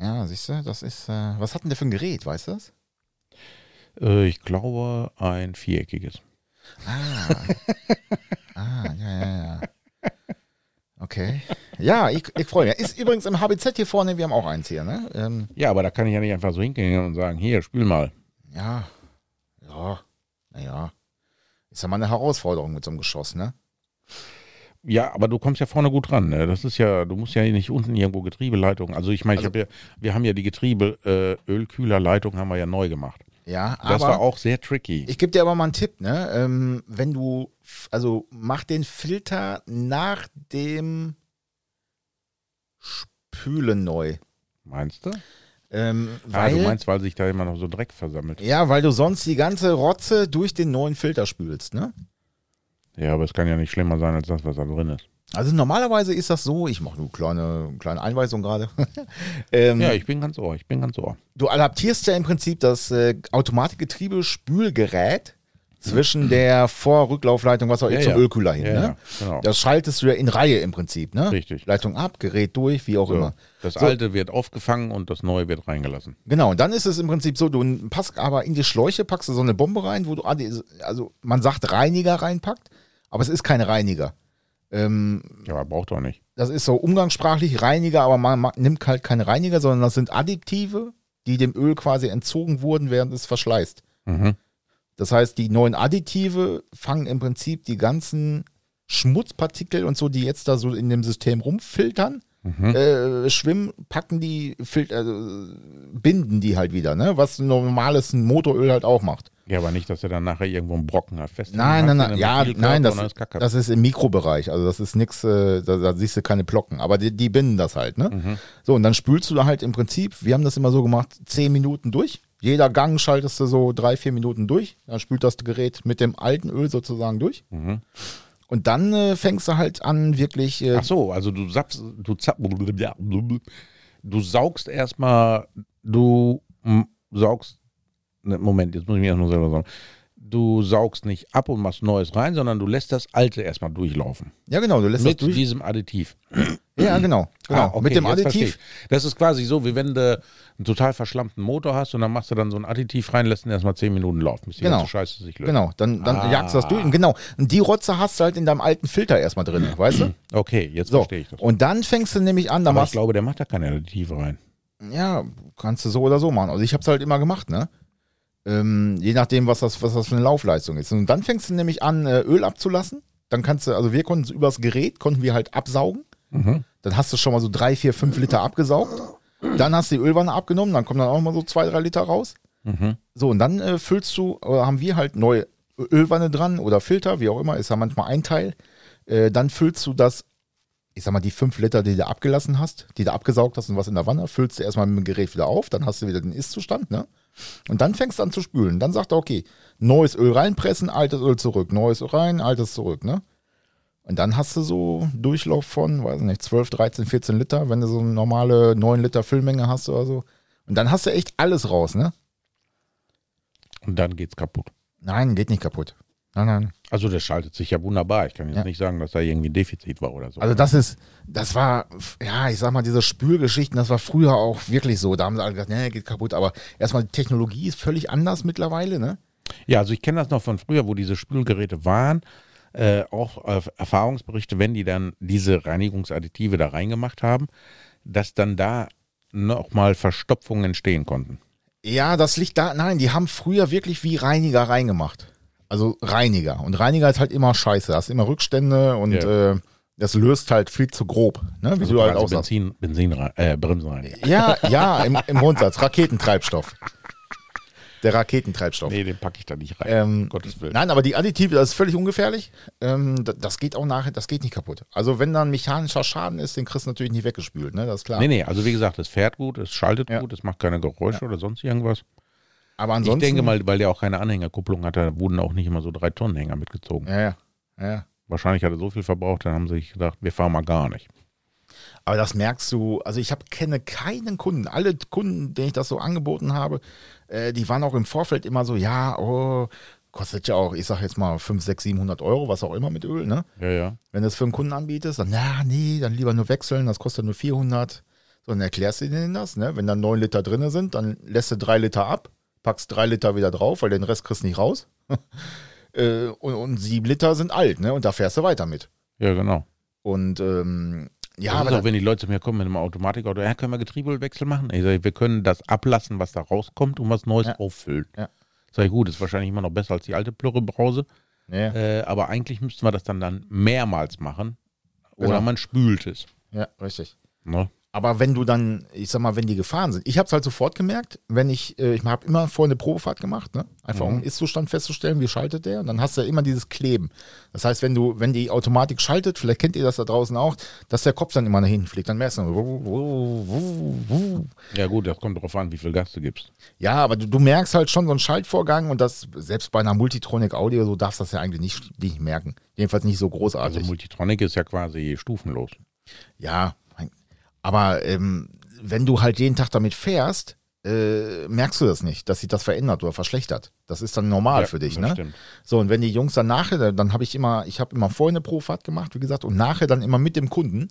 Ja, siehst du, das ist, äh, was hat denn der für ein Gerät, weißt du das? Äh, ich glaube, ein viereckiges. Ah. Okay. Ja, ich, ich freue mich. Ist übrigens im HBZ hier vorne, wir haben auch eins hier, ne? Ähm, Ja, aber da kann ich ja nicht einfach so hingehen und sagen, hier, spiel mal. ja. Ja. Naja. Ist ja mal eine Herausforderung mit so einem Geschoss, ne? Ja, aber du kommst ja vorne gut ran. Ne? Das ist ja, du musst ja nicht unten irgendwo Getriebeleitung. Also ich meine, ich Also- hab ja, wir haben ja die Getriebe, äh, Ölkühlerleitung haben wir ja neu gemacht. Ja, Das aber war auch sehr tricky. ich gebe dir aber mal einen Tipp, ne? Ähm, wenn du, also mach den Filter nach dem Spülen neu. Meinst du? Ähm, Ah, weil, du meinst, weil sich da immer noch so Dreck versammelt. ja, weil du sonst die ganze Rotze durch den neuen Filter spülst, ne? Ja, aber es kann ja nicht schlimmer sein als das, was da drin ist. Also normalerweise ist das so, ich mache nur kleine, kleine Einweisung gerade. ähm, Ja, ich bin ganz ohr, ich bin ganz ohr. du adaptierst ja im Prinzip das äh, Automatikgetriebe-Spülgerät zwischen der Vor-Rücklaufleitung, was auch immer, Ja, zum ja. Ölkühler hin. Ja, ne? genau. Das schaltest du ja in Reihe im Prinzip, ne? Richtig. Leitung ab, Gerät durch, wie auch So, immer. das So. alte wird aufgefangen und das neue wird reingelassen. Genau, und dann ist es im Prinzip so, du packst aber in die Schläuche, packst du so eine Bombe rein, wo du, also man sagt Reiniger reinpackt, aber es ist kein Reiniger. Ähm, Ja, braucht doch nicht. das ist so umgangssprachlich Reiniger, aber man, man nimmt halt keine Reiniger, sondern das sind Additive, die dem Öl quasi entzogen wurden, während es verschleißt. Mhm. Das heißt, die neuen Additive fangen im Prinzip die ganzen Schmutzpartikel und so, die jetzt da so in dem System rumfiltern, Mhm. äh, schwimmen, packen die, also, binden die halt wieder, ne? was ein normales Motoröl halt auch macht. Ja, aber nicht, dass er dann nachher irgendwo einen Brocken hat. Fest Nein, nein, nein, ja, nein, das, ist das ist im Mikrobereich, also das ist nix, äh, da, da siehst du keine Plocken, aber die, die binden das halt, ne? Mhm. So, und dann spülst du da halt im Prinzip, wir haben das immer so gemacht, zehn Minuten durch. Jeder Gang schaltest du so drei, vier Minuten durch. Dann spült das Gerät mit dem alten Öl sozusagen durch. Mhm. Und dann äh, fängst du halt an, wirklich. Äh, Ach so, also du sappst, du zapp, du saugst erstmal, du saugst, ne, Moment, jetzt muss ich mir erstmal selber sagen. Du saugst nicht ab und machst Neues rein, sondern du lässt das Alte erstmal durchlaufen. ja, genau, du lässt Mit das durch. diesem Additiv. Ja, genau. genau. Ah, okay, mit dem Additiv. Das ist quasi so, wie wenn du einen total verschlammten Motor hast und dann machst du dann so ein Additiv rein, lässt ihn erstmal 10 Minuten laufen, bis die Genau. ganze Scheiße sich löst. Genau, dann, dann Ah. jagst du das durch. Und genau. Und die Rotze hast du halt in deinem alten Filter erstmal drin, weißt du? Okay, jetzt So. verstehe ich das. Und dann fängst du nämlich an, da Aber ich machst glaube, der macht da keine Additive rein. Ja, kannst du so oder so machen. Also ich habe es halt immer gemacht, ne? Ähm, je nachdem, was das, was das für eine Laufleistung ist. Und dann fängst du nämlich an, äh, Öl abzulassen. Dann kannst du, also wir konnten es übers Gerät, konnten wir halt absaugen. Mhm. Dann hast du schon mal so drei, vier, fünf Liter abgesaugt. Dann hast du die Ölwanne abgenommen, dann kommen dann auch mal so zwei, drei Liter raus. Mhm. So, und dann äh, füllst du, oder haben wir halt neue Ölwanne dran oder Filter, wie auch immer, ist ja manchmal ein Teil. Äh, dann füllst du das, ich sag mal, die fünf Liter, die du abgelassen hast, die du abgesaugt hast und was in der Wanne, füllst du erstmal mit dem Gerät wieder auf, dann hast du wieder den Ist-Zustand, ne? Und dann fängst du an zu spülen. Dann sagt er, okay, neues Öl reinpressen, altes Öl zurück, neues Öl rein, altes zurück, ne? Und dann hast du so Durchlauf von, weiß nicht, 12, 13, 14 Liter, wenn du so eine normale 9 Liter Füllmenge hast oder so. Und dann hast du echt alles raus, ne? Und dann geht's kaputt. Nein, geht nicht kaputt. Nein, nein. Also das schaltet sich ja wunderbar. Ich kann jetzt Ja. nicht sagen, dass da irgendwie ein Defizit war oder so. Also das ist, das war, ja, ich sag mal, diese Spülgeschichten, das war früher auch wirklich so. Da haben sie alle gesagt, nee, geht kaputt. Aber erstmal, die Technologie ist völlig anders mittlerweile, ne? ja, also ich kenne das noch von früher, wo diese Spülgeräte waren. Äh, auch äh, Erfahrungsberichte, wenn die dann diese Reinigungsadditive da reingemacht haben, dass dann da nochmal Verstopfungen entstehen konnten. Ja, das liegt da, nein, die haben früher wirklich wie Reiniger reingemacht. Also Reiniger. Und Reiniger ist halt immer scheiße. Da hast immer Rückstände und Ja. äh, das löst halt viel zu grob, ne? Wie Also du halt. Benzin, Benzin äh, Bremsen rein. Ja, ja, im, im Grundsatz. Raketentreibstoff. Der Raketentreibstoff. Nee, den packe ich da nicht rein. Ähm, Gottes Willen. Nein, aber die Additive, das ist völlig ungefährlich. Ähm, da- das geht auch nachher, das geht nicht kaputt. Also wenn da ein mechanischer Schaden ist, den kriegst du natürlich nicht weggespült, ne? Das ist klar. Nee, nee, also wie gesagt, es fährt gut, es schaltet Ja. gut, es macht keine Geräusche oder sonst irgendwas. Aber ansonsten. ich denke mal, weil der auch keine Anhängerkupplung hatte, wurden auch nicht immer so drei Tonnen Hänger mitgezogen. Ja, ja. ja. Wahrscheinlich hat er so viel verbraucht, dann haben sie sich gedacht, wir fahren mal gar nicht. Aber das merkst du, also ich hab, kenne keinen Kunden. Alle Kunden, denen ich das so angeboten habe, äh, die waren auch im Vorfeld immer so, ja, oh, kostet ja auch, ich sag jetzt mal 5, 6, 700 Euro, was auch immer mit Öl, ne? Ja, ja. Wenn du es für einen Kunden anbietest, dann, na, nee, dann lieber nur wechseln, das kostet nur 400. So, dann erklärst du denen das, ne? Wenn da 9 Liter drin sind, dann lässt du 3 Liter ab, packst drei Liter wieder drauf, weil den Rest kriegst du nicht raus. Äh, und, und sieben Liter sind alt, ne? Und da fährst du weiter mit. Ja, genau. Und ähm, ja, Ja, aber das, auch wenn die Leute zu mir kommen mit einem Automatikauto, ja, können wir Getriebewechsel machen? Ich sage, wir können das ablassen, was da rauskommt und was Neues Ja. auffüllen. Ja. Sag ich, gut, ist wahrscheinlich immer noch besser als die alte Plürrebrause, ja, äh, aber eigentlich müssten wir das dann, dann mehrmals machen oder Genau. man spült es. ja, richtig. Ne? Aber wenn du dann, ich sag mal, wenn die gefahren sind, ich habe es halt sofort gemerkt, wenn ich, äh, ich habe immer vorher eine Probefahrt gemacht, ne? einfach um den Ist-Zustand festzustellen, wie schaltet der, und dann hast du ja immer dieses Kleben. Das heißt, wenn du, wenn die Automatik schaltet, vielleicht kennt ihr das da draußen auch, dass der Kopf dann immer nach hinten fliegt, dann merkst du, wuh, wuh, wuh, wuh. Ja gut, das kommt darauf an, wie viel Gas du gibst. ja, aber du, du merkst halt schon so einen Schaltvorgang und das, selbst bei einer Multitronic Audio, so darfst du das ja eigentlich nicht, nicht merken. Jedenfalls nicht so großartig. Also Multitronic ist ja quasi stufenlos. Ja, aber ähm, wenn du halt jeden Tag damit fährst, äh, merkst du das nicht, dass sich das verändert oder verschlechtert. Das ist dann normal Ja, für dich, das ne? stimmt. So, und wenn die Jungs dann nachher, dann- habe ich immer, ich habe immer vorher eine Profahrt gemacht, wie gesagt, und nachher dann immer mit dem Kunden.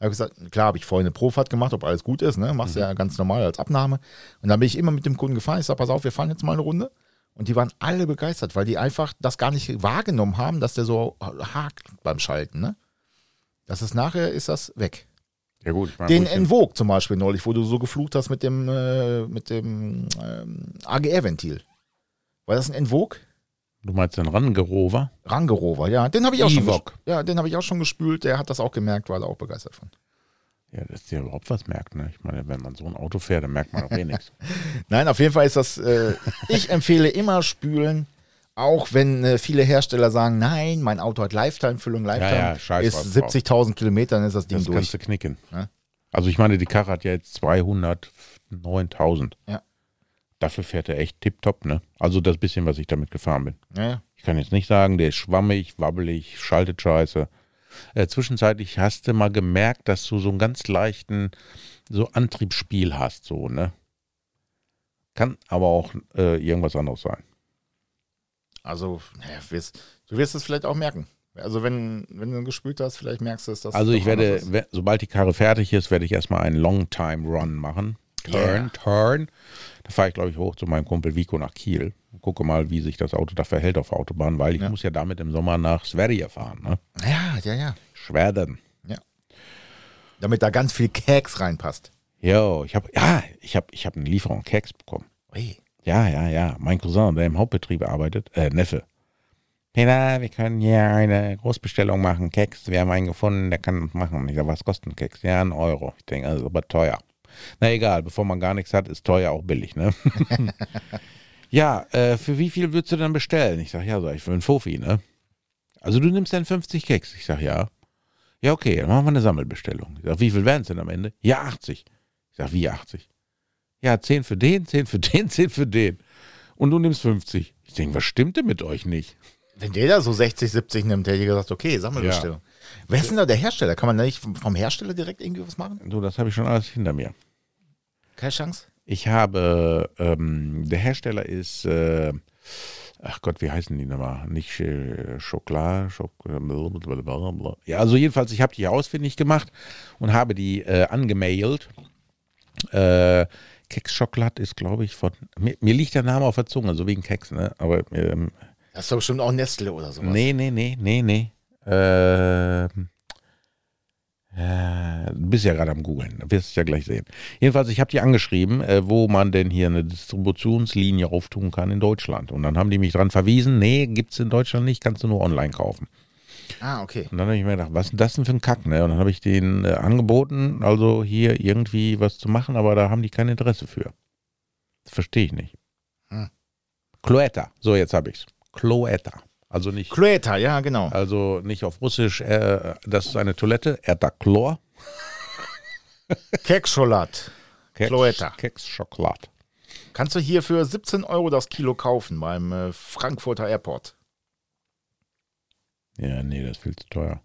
Habe ich gesagt, klar habe ich vorher eine Profahrt gemacht, ob alles gut ist, ne? Machst du ja ganz normal als Abnahme. Und dann bin ich immer mit dem Kunden gefahren. Ich sage, pass auf, wir fahren jetzt mal eine Runde. Und die waren alle begeistert, weil die einfach das gar nicht wahrgenommen haben, dass der so hakt beim Schalten, ne? Das ist nachher, ist das weg. Ja gut, ich meine, Den Envoque zum Beispiel neulich, wo du so geflucht hast mit dem, äh, mit dem ähm, AGR-Ventil. War das ein Envoque? du meinst den Rangerover? Rangerover, ja. Den habe ich auch schon Ja, den habe ich auch schon gespült. Der hat das auch gemerkt, war da auch begeistert von. Ja, dass der überhaupt was merkt. Ne? Ich meine, wenn man so ein Auto fährt, dann merkt man auch eh nichts. Nein, auf jeden Fall ist das, äh, ich empfehle immer spülen. Auch wenn äh, viele Hersteller sagen, nein, mein Auto hat Lifetime-Füllung, Lifetime ja, scheiß ist was drauf. 70.000 Kilometer, dann ist das Ding Das durch. kannst du knicken. Ja. Also ich meine, die Karre hat ja jetzt 209.000. Ja. Dafür fährt er echt tipptopp, ne? Also das bisschen, was ich damit gefahren bin. Ja, ja. Ich kann jetzt nicht sagen, der ist schwammig, wabbelig, schaltet scheiße. Äh, zwischenzeitlich hast du mal gemerkt, dass du so einen ganz leichten so Antriebsspiel hast, so, ne? Kann aber auch äh, irgendwas anderes sein. Also, naja, wirst, du wirst es vielleicht auch merken. Also, wenn, wenn du gespült hast, vielleicht merkst du es, dass Also ich werde, we- sobald die Karre fertig ist, werde ich erstmal einen Long-Time-Run machen. Turn, Yeah. Turn. Da fahre ich, glaube ich, hoch zu meinem Kumpel Vico nach Kiel. Gucke mal, wie sich das Auto da verhält auf der Autobahn, weil ich Ja. muss ja damit im Sommer nach Sverige fahren. Ne? Ja, ja, ja. Schweden. Damit da ganz viel Keks reinpasst. Jo, ich habe, ja, ich habe ich hab eine Lieferung Keks bekommen. Ui. Ja, ja, ja. Mein Cousin, der im Hauptbetrieb arbeitet, äh, Neffe. Peter, wir können hier eine Großbestellung machen. Keks, wir haben einen gefunden, der kann das machen. Ich sage, was kostet ein Keks? Ja, ein Euro. Ich denke, das ist aber teuer. Na egal, bevor man gar nichts hat, ist teuer auch billig, ne? ja, äh, für wie viel würdest du denn bestellen? Ich sage, ja, sag ich, für einen Fofi, ne? Also du nimmst dann 50 Keks. Ich sage, ja. Ja, okay, dann machen wir eine Sammelbestellung. Ich sage, wie viel wären es denn am Ende? Ja, 80. Ich sage, wie 80? Ja, 10 für den, 10 für den, 10 für den. Und du nimmst 50. Ich denke, was stimmt denn mit euch nicht? Wenn der da so 60, 70 nimmt, hätte ich gesagt, okay, Sammelbestellung. Wer ist denn da der Hersteller? Kann man da nicht vom vom Hersteller direkt irgendwie was machen? Du, das habe ich schon alles hinter mir. Keine Chance? Ich habe, ähm, der Hersteller ist, äh, ach Gott, wie heißen die nochmal? Nicht äh, Schokolade, Schok blablabla. Ja, also jedenfalls, ich habe die ausfindig gemacht und habe die äh, angemailt. Äh, Keks Schokolade ist, glaube ich, von, mir, mir liegt der Name auf der Zunge, so wegen Keks, ne? Aber, ähm, Das ist doch bestimmt auch Nestle oder sowas. nee, nee, nee, nee, nee. Ähm, äh, du bist ja gerade am googeln, wirst du es ja gleich sehen. Jedenfalls, ich habe die angeschrieben, äh, wo man denn hier eine Distributionslinie auftun kann in Deutschland. Und dann haben die mich dran verwiesen, nee, gibt's in Deutschland nicht, kannst du nur online kaufen. Ah, okay. Und dann habe ich mir gedacht, was ist denn das denn für ein Kack, ne? Und dann habe ich denen äh, angeboten, also hier irgendwie was zu machen, aber da haben die kein Interesse für. Das verstehe ich nicht. Hm. Cloetta, so jetzt habe ich's. Cloetta. Also nicht Cloetta, ja, genau. also nicht auf Russisch, äh, das ist eine Toilette, Erdachlor. Kekscholat. Keks, Cloetta. Keks Schokolade. Kannst du hier für 17 Euro das Kilo kaufen beim äh, Frankfurter Airport. Ja, nee, das ist viel zu teuer.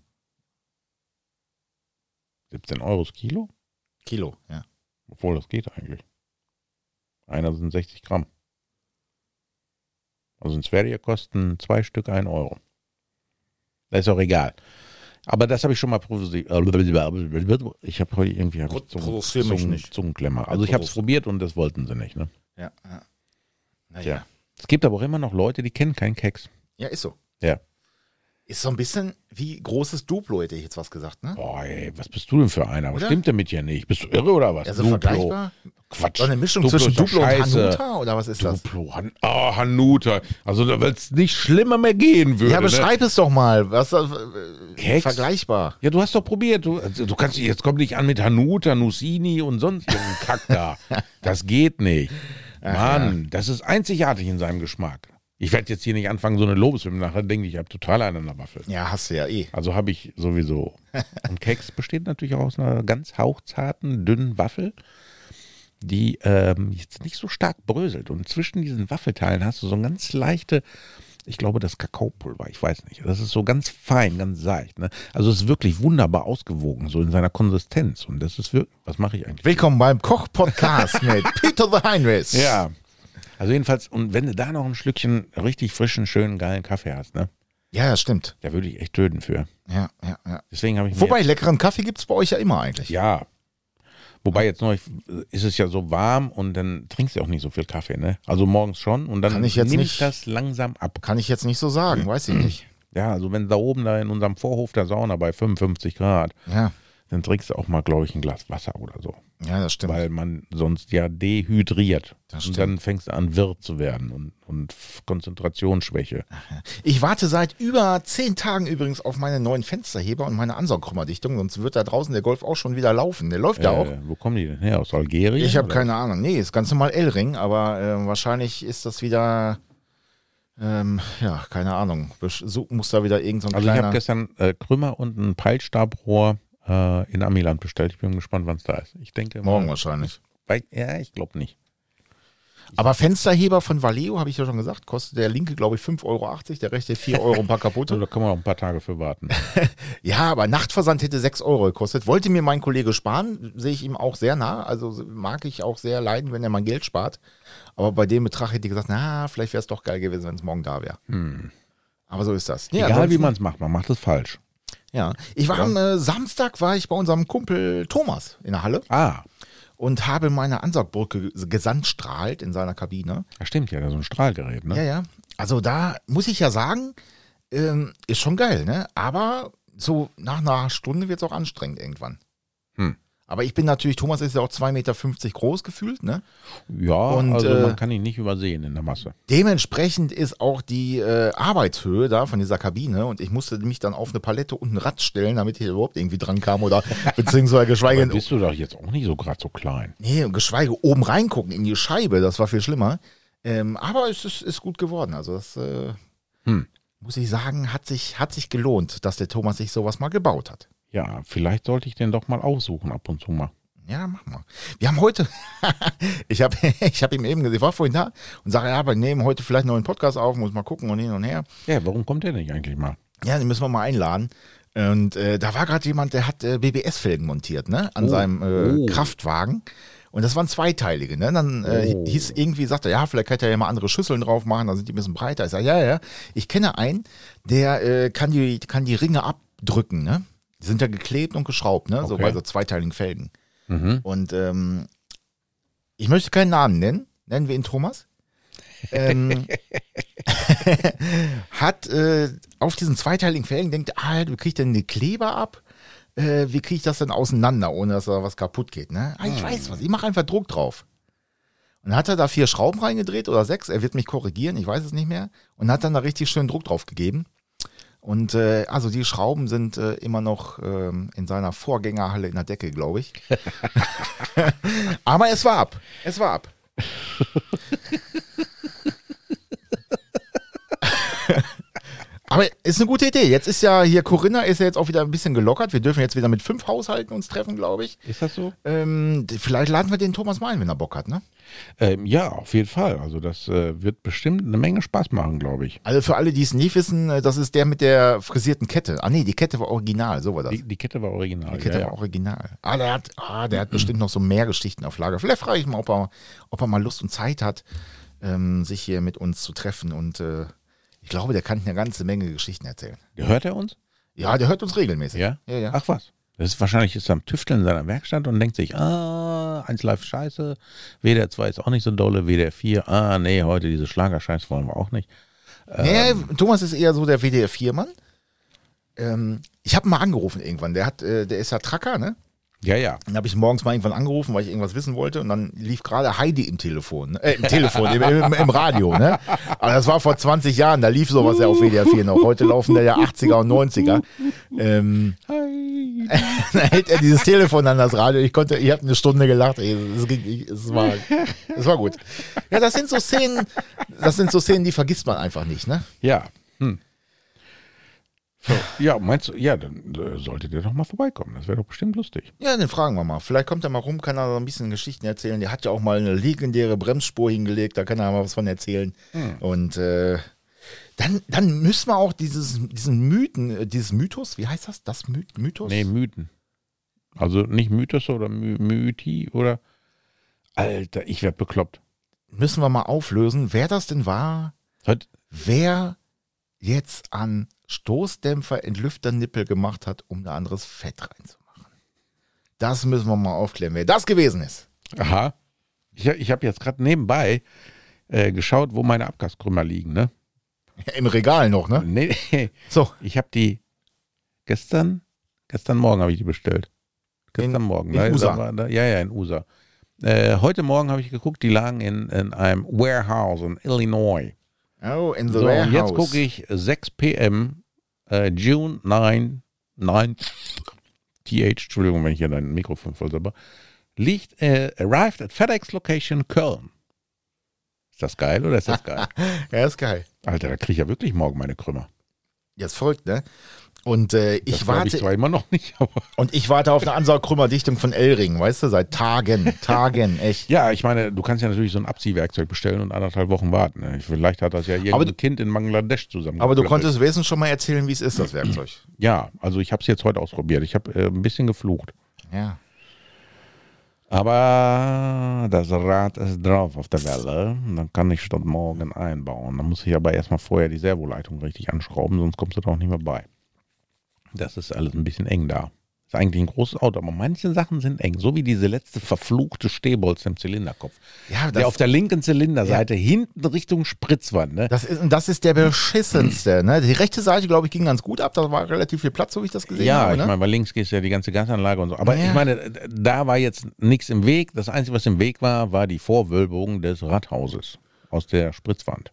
17 Euro das Kilo? Kilo, ja. Obwohl, das geht eigentlich. Einer sind 60 Gramm. Also in Sverige kosten zwei Stück 1 Euro. Das ist auch egal. Aber das habe ich schon mal probiert. Ich habe heute irgendwie hab ich mich Zungen, nicht. Zungenklemmer. Also ich habe es probiert und das wollten sie nicht. Ne? Ja, ja. Tja. Es gibt aber auch immer noch Leute, die kennen keinen Keks. Ja, ist so. Ja. Ist so ein bisschen wie großes Duplo, hätte ich jetzt was gesagt, ne? Boah, ey, was bist du denn für einer? Was Oder? stimmt denn mit dir nicht? Bist du irre oder was? Also Duplo. vergleichbar? Quatsch. So eine Mischung Duplo zwischen Duplo und scheiße. Hanuta oder was ist das? Duplo, Han oh, Hanuta. Also, weil es nicht schlimmer mehr gehen würde. Ja, ne? beschreib es doch mal. Was äh, vergleichbar? Ja, du hast doch probiert. Du, also, du kannst jetzt komm nicht an mit Hanuta, Nussini und sonst irgendeinen Kack da. Das geht nicht. Mann, das ist einzigartig in seinem Geschmack. Ich werde jetzt hier nicht anfangen, so eine Lobeshymne nachher denke ich, ich habe total einen an der Waffel. Ja, hast du ja eh. Also habe ich sowieso. Und Keks besteht natürlich auch aus einer ganz hauchzarten, dünnen Waffel, die ähm, jetzt nicht so stark bröselt. Und zwischen diesen Waffelteilen hast du so eine ganz leichte, ich glaube, das Kakaopulver, ich weiß nicht. Das ist so ganz fein, ganz seicht. Ne? Also es ist wirklich wunderbar ausgewogen, so in seiner Konsistenz. Und das ist wirklich, was mache ich eigentlich? Willkommen beim Koch-Podcast mit Peter the Heinrichs. Ja. Also jedenfalls, und wenn du da noch ein Schlückchen richtig frischen, schönen, geilen Kaffee hast, ne? Ja, das stimmt. Da würde ich echt töten für. Ja, ja, ja. Deswegen habe ich Wobei, leckeren Kaffee gibt es bei euch ja immer eigentlich. Ja. Wobei jetzt noch ist es ja so warm und dann trinkst du auch nicht so viel Kaffee, ne? Also morgens schon und dann Kann ich jetzt nimmt nicht- das langsam ab. Kann ich jetzt nicht so sagen, weiß ich nicht. Ja, also wenn da oben da in unserem Vorhof der Sauna bei 55 Grad, Ja, dann trinkst du auch mal, glaube ich, ein Glas Wasser oder so. ja, das stimmt. Weil man sonst ja dehydriert. Das und stimmt. dann fängst du an, wirr zu werden und, und Konzentrationsschwäche. Ich warte seit über zehn Tagen übrigens auf meine neuen Fensterheber und meine Ansaugkrümmerdichtung, sonst wird da draußen der Golf auch schon wieder laufen. Der läuft ja auch. Äh, wo kommen die denn her? Aus Algerien? Ich habe keine Ahnung. Nee, ist ganz normal L-Ring, aber äh, wahrscheinlich ist das wieder, ähm, ja, keine Ahnung. So, muss da wieder irgend so ein Also ich habe gestern äh, Krümmer und ein Peilstabrohr äh, in Amiland bestellt. Ich bin gespannt, wann es da ist. Ich denke Morgen mal, wahrscheinlich. Weil, ja, ich glaube nicht. Aber Fensterheber von Valeo, habe ich ja schon gesagt, kostet der linke, glaube ich, 5,80 Euro, der rechte 4 Euro ein paar Also, kaputte. da können wir noch ein paar Tage für warten. Ja, aber Nachtversand hätte 6 Euro gekostet. Wollte mir mein Kollege sparen, sehe ich ihm auch sehr nah. Also mag ich auch sehr leiden, wenn er mein Geld spart. Aber bei dem Betrag hätte ich gesagt, na, vielleicht wäre es doch geil gewesen, wenn es morgen da wäre. Aber so ist das. Ja, Egal wie man es macht, man macht es falsch. Ja, ich war am äh, Samstag war ich bei unserem Kumpel Thomas in der Halle Ah, und habe meine Ansaugbrücke gesandstrahlt in seiner Kabine. das stimmt ja, da so ein Strahlgerät, ne? Ja, ja. Also da muss ich ja sagen, ähm, ist schon geil, ne? Aber so nach einer Stunde wird es auch anstrengend irgendwann. Hm. Aber ich bin natürlich, Thomas ist ja auch 2,50 Meter groß gefühlt, ne? Ja, Und, also äh, man kann ihn nicht übersehen in der Masse. Dementsprechend ist auch die äh, Arbeitshöhe da von dieser Kabine und ich musste mich dann auf eine Palette und ein Rad stellen, damit ich überhaupt irgendwie dran kam oder beziehungsweise geschweige, Aber bist du doch jetzt auch nicht so gerade so klein. nee, geschweige oben reingucken in die Scheibe, das war viel schlimmer. Ähm, aber es ist, ist gut geworden. Also das äh, Hm. muss ich sagen, hat sich, hat sich gelohnt, dass der Thomas sich sowas mal gebaut hat. Ja, vielleicht sollte ich den doch mal aussuchen ab und zu mal. Ja, mach mal. Wir haben heute, ich habe ich hab ihm eben gesagt, ich war vorhin da und sage, ja, wir nehmen heute vielleicht noch einen Podcast auf, muss mal gucken und hin und her. Ja, warum kommt der nicht eigentlich mal? Ja, den müssen wir mal einladen. Und äh, da war gerade jemand, der hat äh, BBS-Felgen montiert, ne? An Oh. seinem äh, Oh. Kraftwagen. Und das waren zweiteilige, ne? Dann äh, Oh. hieß irgendwie, sagte er, ja, vielleicht kann er ja mal andere Schüsseln drauf machen, dann sind die ein bisschen breiter. Ich sage, ja, ja, ich kenne einen, der äh, kann, die, kann die Ringe abdrücken, ne? Die sind ja geklebt und geschraubt, ne? So Okay. bei so zweiteiligen Felgen. Mhm. Und ähm, ich möchte keinen Namen nennen, nennen wir ihn Thomas. ähm, hat äh, auf diesen zweiteiligen Felgen denkt, ah, wie kriege ich denn die Kleber ab? Äh, wie kriege ich das denn auseinander, ohne dass da was kaputt geht? Ne? Ah, ich weiß was, ich mache einfach Druck drauf. Und dann hat er da vier Schrauben reingedreht oder sechs, er wird mich korrigieren, ich weiß es nicht mehr. Und hat dann da richtig schön Druck drauf gegeben. Und äh, also die Schrauben sind äh, immer noch ähm, in seiner Vorgängerhalle in der Decke, glaube ich. Aber es war ab. Es war ab. Aber ist eine gute Idee. Jetzt ist ja hier Corinna ist ja jetzt auch wieder ein bisschen gelockert. Wir dürfen jetzt wieder mit fünf Haushalten uns treffen, glaube ich. Ist das so? Ähm, vielleicht laden wir den Thomas mal ein, wenn er Bock hat, ne? Ähm, ja, auf jeden Fall. Also das äh, wird bestimmt eine Menge Spaß machen, glaube ich. Also für alle, die es nicht wissen, äh, das ist der mit der frisierten Kette. Ah nee, die Kette war original, so war das. Die, die Kette war original. Die Kette ja, war ja. original. Ah, der hat, ah, der hat bestimmt noch so mehr Geschichten auf Lager. Vielleicht frage ich mal, ob er, ob er mal Lust und Zeit hat, ähm, sich hier mit uns zu treffen. Und äh, ich glaube, der kann eine ganze Menge Geschichten erzählen. Hört er uns? Ja, der hört uns regelmäßig. Ja? Ja, ja. Ach was. Das ist wahrscheinlich ist er am Tüfteln in seiner Werkstatt und denkt sich, ah, 1 Live scheiße, WDR 2 ist auch nicht so dolle, WDR 4, ah, nee, heute diese Schlagerscheiß wollen wir auch nicht. Nee, Thomas ist eher so der WDR-4-Mann. Ähm, ich habe mal angerufen irgendwann. Der hat, äh, der ist ja Tracker, ne? Ja, ja. Dann habe ich morgens mal irgendwann angerufen, weil ich irgendwas wissen wollte und dann lief gerade Heidi im Telefon, ne? äh, im Telefon, im, im, im Radio, ne? Aber das war vor 20 Jahren, da lief sowas ja auf WDR 4 noch. Heute laufen da ja 80er und 90er. Ähm, dann hält er dieses Telefon an das Radio. Ich konnte, ich habe eine Stunde gelacht. Ey, es, ging, es, war, es war gut. Ja, das sind so Szenen, das sind so Szenen, die vergisst man einfach nicht, ne? Ja. Hm. So, ja, meinst du, ja, dann äh, solltet ihr doch mal vorbeikommen. Das wäre doch bestimmt lustig. Ja, den fragen wir mal. Vielleicht kommt er mal rum, kann er so ein bisschen Geschichten erzählen. Der hat ja auch mal eine legendäre Bremsspur hingelegt, da kann er mal was von erzählen. Und äh, dann, dann müssen wir auch dieses, diesen Mythen, äh, dieses Mythos, wie heißt das? Das My Mythos? Nee, Mythen. Also nicht Mythos oder My Mythi oder. Alter, ich werd bekloppt. Müssen wir mal auflösen, wer das denn war, Heute, wer jetzt an Stoßdämpfer Entlüfternippel gemacht hat, um da anderes Fett reinzumachen. Das müssen wir mal aufklären, wer das gewesen ist. aha. Ich, ich habe jetzt gerade nebenbei äh, geschaut, wo meine Abgaskrümmer liegen, ne? Im Regal noch, ne? Nee. So, Ich habe die gestern, gestern Morgen habe ich die bestellt. Gestern In- Morgen. in da, USA? Da war, da, ja, ja, in USA. Äh, heute Morgen habe ich geguckt, die lagen in, in einem Warehouse in Illinois. Oh, in the So, warehouse. und jetzt gucke ich 6 p.m. Äh, June 9, 9 TH, Entschuldigung, wenn ich hier dein Mikrofon voll sabber, liegt, äh, arrived at FedEx Location Köln. Ist das geil oder ist das geil? Ja, ist geil. Alter, da kriege ich ja wirklich morgen meine Krümmer. Ist verrückt, ne? Und äh, Das ich glaub warte ich zwar immer noch nicht, aber. und ich warte auf eine Ansaugkrümmerdichtung von L-Ring, weißt du, seit Tagen, Tagen, echt. Ja, ich meine, du kannst ja natürlich so ein Abziehwerkzeug bestellen und anderthalb Wochen warten. Ne? Vielleicht hat das ja irgendein Aber Kind in Bangladesch zusammen. Aber du konntest Wesen schon mal erzählen, wie es ist, das Werkzeug. Ja, also ich habe es jetzt heute ausprobiert. Ich habe äh, ein bisschen geflucht. Ja. Aber das Rad ist drauf auf der Welle. Dann kann ich statt morgen einbauen. Dann muss ich aber erstmal vorher die Servoleitung richtig anschrauben, sonst kommst du da auch nicht mehr bei. Das ist alles ein bisschen eng da. Ist eigentlich ein großes Auto, aber manche Sachen sind eng. So wie diese letzte verfluchte Stehbolz im Zylinderkopf. Ja, der das, auf der linken Zylinderseite hinten Richtung Spritzwand, ne? das, ist, das ist der beschissenste. Ne? Die rechte Seite, glaube ich, ging ganz gut ab. Da war relativ viel Platz, so wie ich das gesehen Ja, habe. ich Ne? meine, weil links ist ja die ganze Gasanlage und so. Aber Ja. ich meine, da war jetzt nichts im Weg. Das Einzige, was im Weg war, war die Vorwölbung des Radhauses aus der Spritzwand.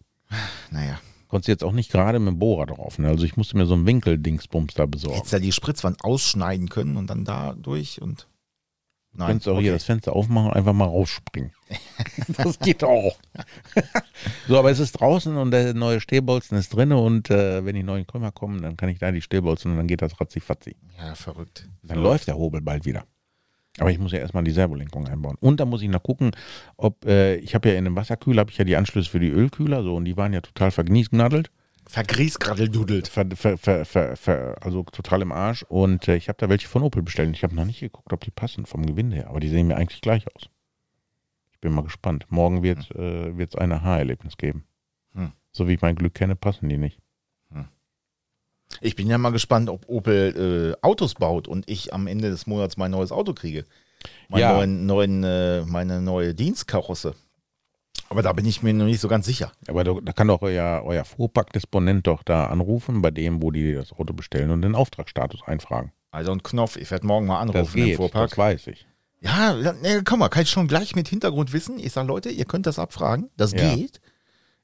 naja. Konntest jetzt auch nicht gerade mit dem Bohrer drauf. Ne? Also ich musste mir so einen Winkeldingsbums da besorgen. Hättest ja die Spritzwand ausschneiden können und dann da durch und. Du Nein, könntest auch hier okay. das Fenster aufmachen und einfach mal rausspringen. das geht auch. so, aber es ist draußen und der neue Stehbolzen ist drin und äh, wenn die neuen Krümmer kommen, dann kann ich da die Stehbolzen und dann geht das ratzi-fatzi. Ja, verrückt. Dann läuft der Hobel bald wieder. Aber ich muss ja erstmal die Servolenkung einbauen. Und da muss ich noch gucken, ob, äh, ich habe ja in dem Wasserkühler, habe ich ja die Anschlüsse für die Ölkühler, so, und die waren ja total vergniesgnadelt. Vergriesgradeldudelt. Ver, ver, ver, ver, ver, also total im Arsch. Und äh, ich habe da welche von Opel bestellt. Ich habe noch nicht geguckt, ob die passen vom Gewinde her. Aber die sehen mir eigentlich gleich aus. Ich bin mal gespannt. Morgen wird es ein Aha-Erlebnis geben. Hm. So wie ich mein Glück kenne, passen die nicht. Ich bin ja mal gespannt, ob Opel äh, Autos baut und ich am Ende des Monats mein neues Auto kriege. Meinen Ja. neuen, neuen, äh, meine neue Dienstkarosse. Aber da bin ich mir noch nicht so ganz sicher. Aber da, kann doch euer, euer Fuhrparkdisponent doch da anrufen, bei dem, wo die das Auto bestellen und den Auftragsstatus einfragen. Also ein Knopf, ich werde morgen mal Das anrufen im geht, Fuhrpark. das weiß ich. Ja, nee, komm mal, kann ich schon gleich mit Hintergrund wissen. Ich sage, Leute, ihr könnt das abfragen. Das Ja. geht.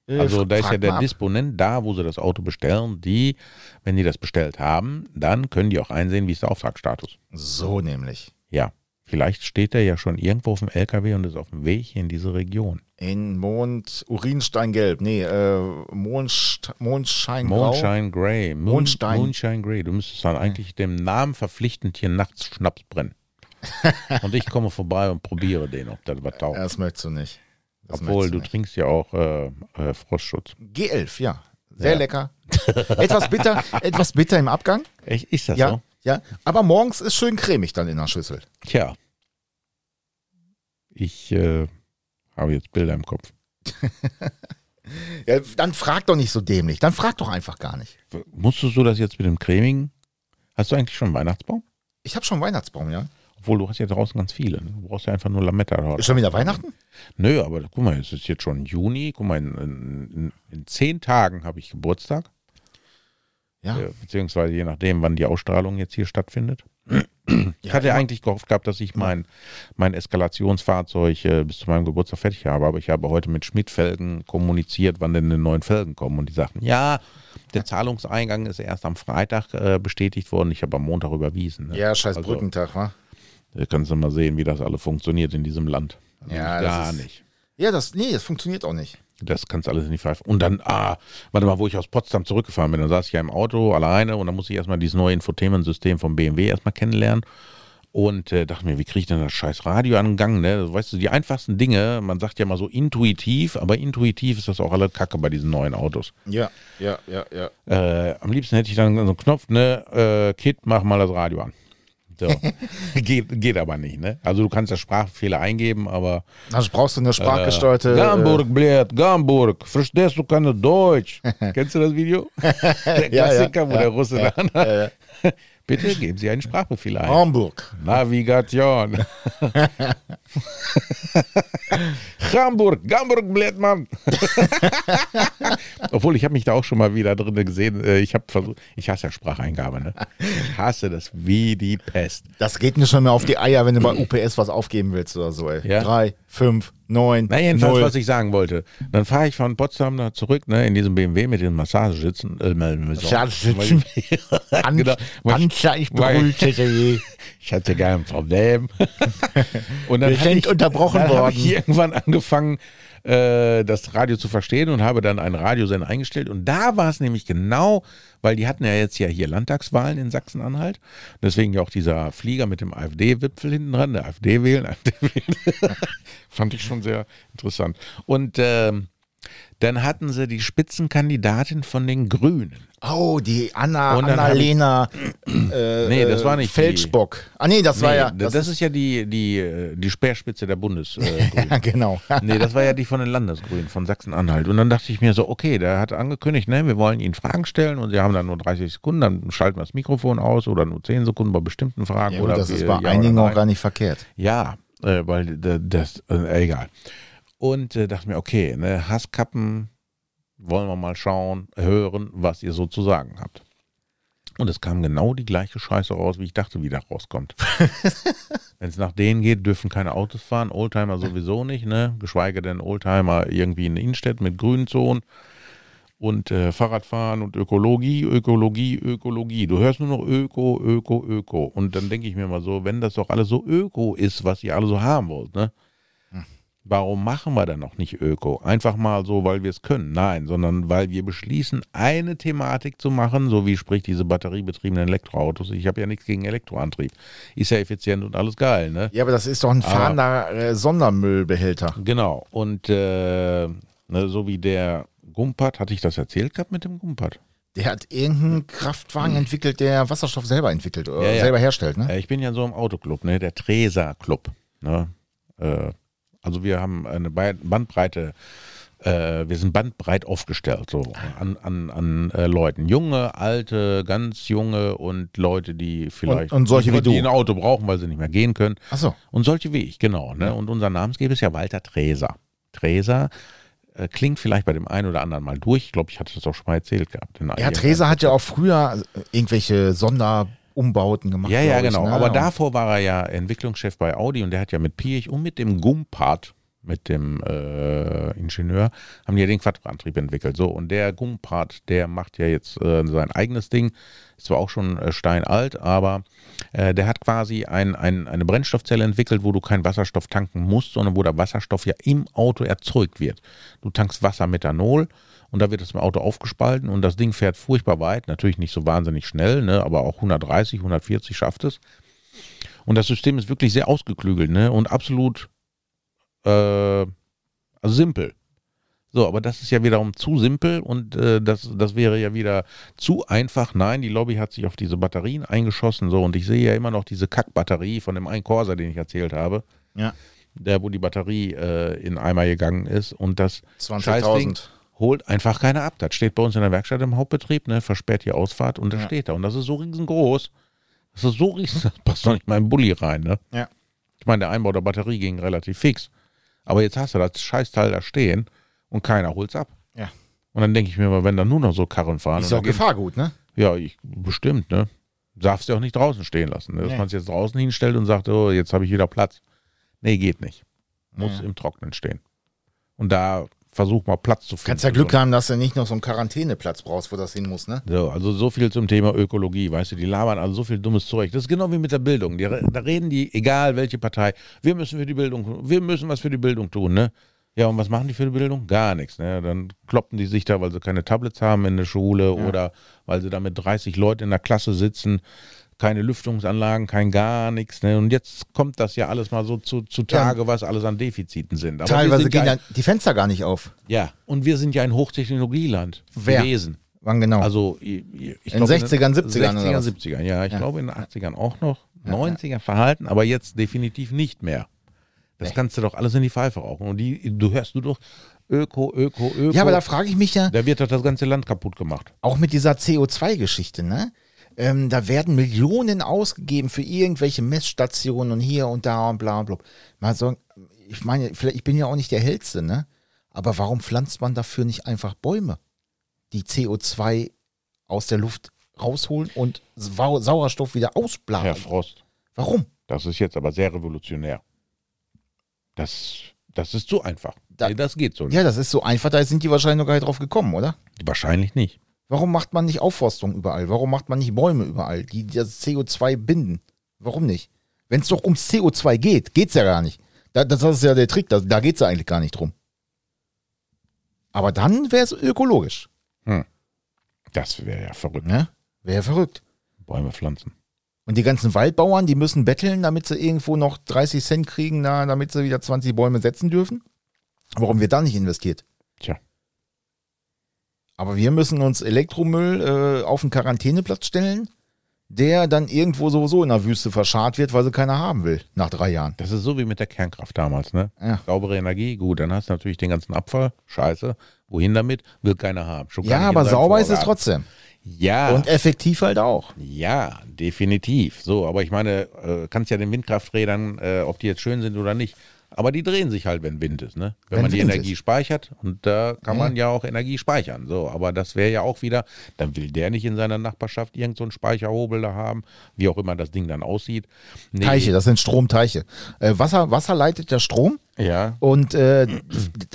Also da ist ja der ab. Disponent da, wo sie das Auto bestellen. Die, wenn die das bestellt haben, dann können die auch einsehen, wie ist der Auftragsstatus. So nämlich. Ja, vielleicht steht er ja schon irgendwo auf dem LKW und ist auf dem Weg hier in diese Region. In Mond, Urinsteingelb. Nee, äh, Mondst, Mondscheingrau. Mondshine Grey. Moon, Mondstein. Moonshine Grey. Du müsstest dann eigentlich dem Namen verpflichtend hier nachts Schnaps brennen. und ich komme vorbei und probiere den, ob das was taugt. Das möchtest du nicht. Das Obwohl, du nicht. trinkst ja auch äh, äh, Frostschutz. G11, ja. Sehr Ja. lecker. etwas bitter, etwas bitter im Abgang. Echt, ist das Ja, so? ja. Aber morgens ist schön cremig dann in der Schüssel. Tja. Ich äh, habe jetzt Bilder im Kopf. Ja, dann frag doch nicht so dämlich. Dann frag doch einfach gar nicht. Musstest du das jetzt mit dem Cremigen? Hast du eigentlich schon einen Weihnachtsbaum? Ich habe schon einen Weihnachtsbaum, ja. Obwohl, du hast ja draußen ganz viele. ne? Du brauchst ja einfach nur Lametta. Ist schon wieder Weihnachten? Nö, aber guck mal, es ist jetzt schon Juni. Guck mal, in, in, in zehn Tagen habe ich Geburtstag. Ja. Äh, beziehungsweise je nachdem, wann die Ausstrahlung jetzt hier stattfindet. Ich hatte ja eigentlich gehofft gehabt, dass ich mein, mein Eskalationsfahrzeug äh, bis zu meinem Geburtstag fertig habe, aber ich habe heute mit Schmidt-Felgen kommuniziert, wann denn die neuen Felgen kommen und die sagten, ja, der Zahlungseingang ist erst am Freitag äh, bestätigt worden, ich habe am Montag überwiesen. Ne? Ja, scheiß Also, Brückentag, wa? Da kannst du mal sehen, wie das alles funktioniert in diesem Land. Ja, das gar ist- nicht. Ja, das, nee, das funktioniert auch nicht. Das kannst du alles nicht pfeifen. Und dann, ah, warte mal, wo ich aus Potsdam zurückgefahren bin, dann saß ich ja im Auto alleine und dann musste ich erstmal dieses neue Infotainment-System vom BMW erstmal kennenlernen. Und äh, dachte mir, wie kriege ich denn das scheiß Radio an den Gang? Ne? Weißt du, die einfachsten Dinge, man sagt ja mal so intuitiv, aber intuitiv ist das auch alle Kacke bei diesen neuen Autos. Ja, ja, ja, ja. Äh, am liebsten hätte ich dann so einen Knopf, ne, äh, Kid, mach mal das Radio an. So. geht, geht aber nicht, ne? Also du kannst ja Sprachfehler eingeben, aber Also brauchst du eine sprachgesteuerte. äh, Gamburg, blöd, Gamburg. Verstehst du keine Deutsch? Kennst du das Video? Der Ja, ja, Klassiker, wo ja, der Russe ja, dann. ja, ja. Bitte geben Sie einen Sprachbefehl ein. Hamburg. Navigation. Hamburg, Hamburg, blöd, Mann. Obwohl, ich habe mich da auch schon mal wieder drin gesehen. Äh, Ich habe versucht, ich hasse ja Spracheingabe, ne? Ich hasse das wie die Pest. Das geht mir schon mehr auf die Eier, wenn du bei UPS was aufgeben willst oder so, ey. Ja. Drei, fünf, neun, Na, jedenfalls, null. was ich sagen wollte. Dann fahre ich von Potsdam da zurück, ne, in diesem BMW mit den Massagesitzen. Äh, Massagesitzen. Pan genau. Panzer, ich hatte gar ein Problem. und dann Wir hatte sind ich, unterbrochen dann worden. ich irgendwann angefangen, äh, das Radio zu verstehen und habe dann einen Radiosender eingestellt. Und da war es nämlich genau, weil die hatten ja jetzt ja hier Landtagswahlen in Sachsen-Anhalt. Deswegen ja auch dieser Flieger mit dem AfD-Wipfel hinten dran, der AfD wählen, AfD wählen. Fand ich schon sehr interessant. Und ähm, dann hatten sie die Spitzenkandidatin von den Grünen. Oh, die Anna, Annalena äh, Nee, das war äh, nicht die- Feldstock. Ah, nee, das war Nee, ja. das, ist ja die, die, äh, die Speerspitze der Bundesgrünen. ja, genau. Nee, das war ja die von den Landesgrünen, von Sachsen-Anhalt. Und dann dachte ich mir so, okay, der hat angekündigt, ne, wir wollen Ihnen Fragen stellen und Sie haben dann nur 30 Sekunden, dann schalten wir das Mikrofon aus oder nur 10 Sekunden bei bestimmten Fragen. Ja, gut, oder das ist bei einigen auch gar nicht verkehrt. Ja, äh, weil das, äh, egal. Und äh, dachte mir, okay, ne, Hasskappen, wollen wir mal schauen, hören, was ihr so zu sagen habt. Und es kam genau die gleiche Scheiße raus, wie ich dachte, wie da rauskommt. Wenn es nach denen geht, dürfen keine Autos fahren, Oldtimer sowieso nicht, ne? Geschweige denn Oldtimer irgendwie in Innenstädten mit grünen Zonen und äh, Fahrradfahren und Ökologie, Ökologie, Ökologie. Du hörst nur noch Öko, Öko, Öko. Und dann denke ich mir mal so, wenn das doch alles so Öko ist, was ihr alle so haben wollt, ne? Warum machen wir dann noch nicht Öko? Einfach mal so, weil wir es können. Nein, sondern weil wir beschließen, eine Thematik zu machen, so wie sprich diese batteriebetriebenen Elektroautos. Ich habe ja nichts gegen Elektroantrieb. Ist ja effizient und alles geil, ne? Ja, aber das ist doch ein fahrender äh, Sondermüllbehälter. Genau. Und äh, ne, so wie der Gumpert, hatte ich das erzählt gehabt mit dem Gumpert? Der hat irgendeinen Kraftwagen entwickelt, der Wasserstoff selber entwickelt oder Ja, ja. selber herstellt, ne? Äh, ich bin ja so im Autoclub, ne, der Tresa Club. Ne? Äh, also wir haben eine Bandbreite, äh, wir sind bandbreit aufgestellt, so an, an, an äh, Leuten. Junge, alte, ganz junge und Leute, die vielleicht und solche wie die du. ein Auto brauchen, weil sie nicht mehr gehen können. Ach so. Und solche wie ich, genau. Ne? Und unser Namensgeber ist ja Walter Treser. Treser äh, klingt vielleicht bei dem einen oder anderen mal durch. Ich glaube, ich hatte das auch schon mal erzählt gehabt. Ja, Treser hat ja auch früher irgendwelche Sonderumbauten gemacht. Ja, ja, glaub ich, genau. ne? Aber davor war er ja Entwicklungschef bei Audi und der hat ja mit Piech und mit dem Gumpart, mit dem äh, Ingenieur, haben die ja den Quadrantrieb entwickelt. So, und der Gumpart, der macht ja jetzt äh, sein eigenes Ding. Ist zwar auch schon äh, steinalt, aber äh, der hat quasi ein, ein, eine Brennstoffzelle entwickelt, wo du keinen Wasserstoff tanken musst, sondern wo der Wasserstoff ja im Auto erzeugt wird. Du tankst Wasser Methanol und da wird das im Auto aufgespalten und das Ding fährt furchtbar weit, natürlich nicht so wahnsinnig schnell, ne, aber auch 130, 140 schafft es. Und das System ist wirklich sehr ausgeklügelt ne, und absolut äh, also simpel. So, aber das ist ja wiederum zu simpel und äh, das, das wäre ja wieder zu einfach. Nein, die Lobby hat sich auf diese Batterien eingeschossen. So, und ich sehe ja immer noch diese Kackbatterie von dem einen Corsa, den ich erzählt habe, Ja, der, wo die Batterie äh, in Eimer gegangen ist. Und das 20.000. Scheißding holt einfach keiner ab. Das steht bei uns in der Werkstatt im Hauptbetrieb, ne, versperrt die Ausfahrt und das Ja. steht da. Und das ist so riesengroß. Das ist so riesig, das passt doch nicht mal in den Bulli rein, ne? Ja. Ich meine, der Einbau der Batterie ging relativ fix. Aber jetzt hast du das Scheißteil da stehen und keiner holt's ab. Ja. Und dann denke ich mir mal, wenn da nur noch so Karren fahren. Ist auch Gefahrgut, ne? Ja, ich, bestimmt, ne? Darfst du auch nicht draußen stehen lassen. Ne? Dass Nee. man es jetzt draußen hinstellt und sagt, oh, jetzt habe ich wieder Platz. Nee, geht nicht. Muss Ja. im Trocknen stehen. Und da versuch mal Platz zu finden. Kannst ja Glück haben, dass du nicht noch so einen Quarantäneplatz brauchst, wo das hin muss, ne? So, also so viel zum Thema Ökologie, weißt du, die labern also so viel dummes Zeug. Das ist genau wie mit der Bildung. Die, da reden die, egal welche Partei, wir müssen für die Bildung, wir müssen was für die Bildung tun, ne? Ja, und was machen die für die Bildung? Gar nichts, ne? Dann kloppen die sich da, weil sie keine Tablets haben in der Schule oder weil sie da mit 30 Leuten in der Klasse sitzen, keine Lüftungsanlagen, kein gar nichts, ne? Und jetzt kommt das ja alles mal so zu, zu Tage, was alles an Defiziten sind. Aber Teilweise sind gehen ja, ja die Fenster gar nicht auf. ja, und wir sind ja ein Hochtechnologieland Wer? gewesen. Wann genau? Also ich, ich In glaub, 60ern, 70ern oder 60ern, was? 70ern, ja. Ich Ja. glaube in den 80ern auch noch. 90er verhalten, aber jetzt definitiv nicht mehr. Das Nee. kannst du doch alles in die Pfeife rauchen. Und die, du hörst du doch Öko, Öko, Öko. ja, aber da frage ich mich ja, da wird doch das ganze Land kaputt gemacht. auch mit dieser CO2-Geschichte, ne? Ähm, da werden Millionen ausgegeben für irgendwelche Messstationen und hier und da und bla und bla. Mal so, ich meine, vielleicht, ich bin ja auch nicht der Hellste, ne? Aber warum pflanzt man dafür nicht einfach Bäume, die CO2 aus der Luft rausholen und Sau Sauerstoff wieder Herr ausblasen? Frost, Warum? das ist jetzt aber sehr revolutionär. Das, das ist zu einfach. Da- nee, das geht so nicht. Ja, das ist so einfach, da sind die wahrscheinlich noch gar nicht drauf gekommen, oder? Wahrscheinlich nicht. Warum macht man nicht Aufforstung überall? Warum macht man nicht Bäume überall, die das CO2 binden? Warum nicht? Wenn es doch ums CO2 geht, geht's ja gar nicht. Da, das ist ja der Trick, da, da geht's ja eigentlich gar nicht drum. Aber dann wäre es ökologisch. Das wäre ja verrückt. Ne? Wäre verrückt. Bäume pflanzen. Und die ganzen Waldbauern, die müssen betteln, damit sie irgendwo noch 30 Cent kriegen, na, damit sie wieder 20 Bäume setzen dürfen. Warum wird da nicht investiert? Tja. Aber wir müssen uns Elektromüll äh, auf einen Quarantäneplatz stellen, der dann irgendwo sowieso in der Wüste verscharrt wird, weil sie keiner haben will, nach drei Jahren. Das ist so wie mit der Kernkraft damals, ne? Ja. Saubere Energie, gut, dann hast du natürlich den ganzen Abfall, scheiße. Wohin damit? Will keiner haben. Ja, aber sauber ist es trotzdem. Ja, Und effektiv halt auch. ja, definitiv. So, aber ich meine, äh, kannst ja den Windkrafträdern, äh, ob die jetzt schön sind oder nicht, aber die drehen sich halt, wenn Wind ist, ne? Wenn, Wenn man die Energie ist. speichert und da kann Ja. man ja auch Energie speichern. So, aber das wäre ja auch wieder, dann will der nicht in seiner Nachbarschaft irgend so einen Speicherhobel da haben, wie auch immer das Ding dann aussieht. Nee, Teiche, das sind Stromteiche. Äh, Wasser, Wasser leitet ja Strom Ja. und äh,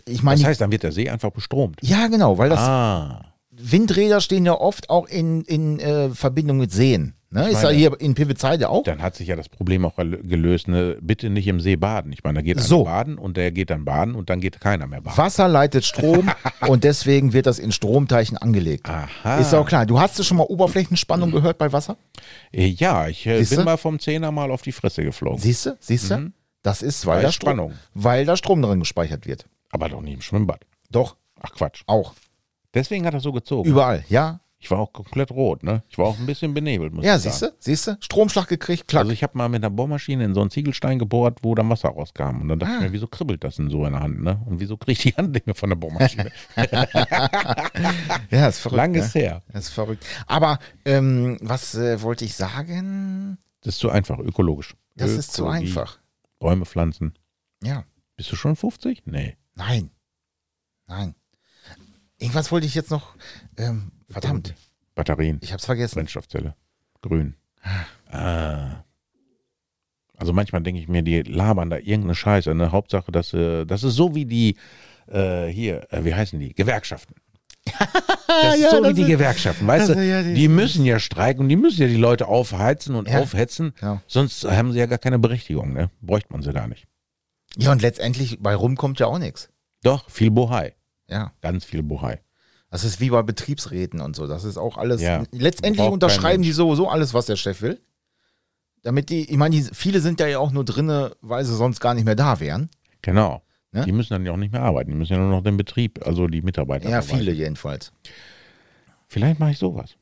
ich meine, Das heißt, dann wird der See einfach bestromt. ja genau, weil das ah. Windräder stehen ja oft auch in, in äh, Verbindung mit Seen. Ne? Ist ja hier in Pivitzheide auch. Dann hat sich ja das Problem auch gel- gelöst. Ne? Bitte nicht im See baden. Ich meine, da geht einer So. baden und der geht dann baden und dann geht keiner mehr baden. Wasser leitet Strom und deswegen wird das in Stromteichen angelegt. Aha. Ist auch klar. Du hast du schon mal Oberflächenspannung gehört bei Wasser? Äh, Ja, ich äh, bin mal vom Zehner mal auf die Fresse geflogen. Siehst du? Siehst du? Das ist, weil Bei da, Strom, Spannung. weil da Strom drin gespeichert wird. Aber doch nicht im Schwimmbad. Doch, Ach Quatsch. auch. Deswegen hat er so gezogen. Überall, ja. Ich war auch komplett rot, ne? Ich war auch ein bisschen benebelt, muss Ja, ich sagen. siehst du? Siehst du? Stromschlag gekriegt, klack. Also ich habe mal mit einer Bohrmaschine in so einen Ziegelstein gebohrt, wo dann Wasser rauskam. Und dann dachte Ah. ich mir, wieso kribbelt das denn so in der Hand, ne? Und wieso kriege ich die Handdinge von der Bohrmaschine? ja, ist verrückt. Lang ne? ist her. Das ist verrückt. Aber ähm, was äh, wollte ich sagen? Das ist zu einfach, ökologisch. Das ist zu Ökologie, einfach. Bäume pflanzen. Ja. Bist du schon 50? Nee. Nein. Nein. Irgendwas wollte ich jetzt noch. Ähm, verdammt, Batterien, ich hab's vergessen. Brennstoffzelle, grün. Ah. Also manchmal denke ich mir, die labern da irgendeine Scheiße. Ne? Hauptsache, dass, äh, das ist so wie die, äh, hier, äh, wie heißen die? Gewerkschaften. Das ist Ja, so wie die ist- Gewerkschaften, weißt du? ist- ja, die- die müssen ja streiken und die müssen ja die Leute aufheizen und Ja. aufhetzen. Sonst haben sie ja gar keine Berechtigung, ne? Bräuchte man sie gar nicht. Ja, und letztendlich bei rum kommt ja auch nichts. Doch, viel Bohai. Ja. Ganz viel Bohai. Das ist wie bei Betriebsräten und so. Das ist auch alles. Ja. Letztendlich unterschreiben die sowieso alles, was der Chef will. Damit die, ich meine, die, viele sind ja auch nur drinne, weil sie sonst gar nicht mehr da wären. Genau. Ne? Die müssen dann ja auch nicht mehr arbeiten. Die müssen ja nur noch den Betrieb, also die Mitarbeiter. Ja, verwalten. viele jedenfalls. Vielleicht mache ich sowas.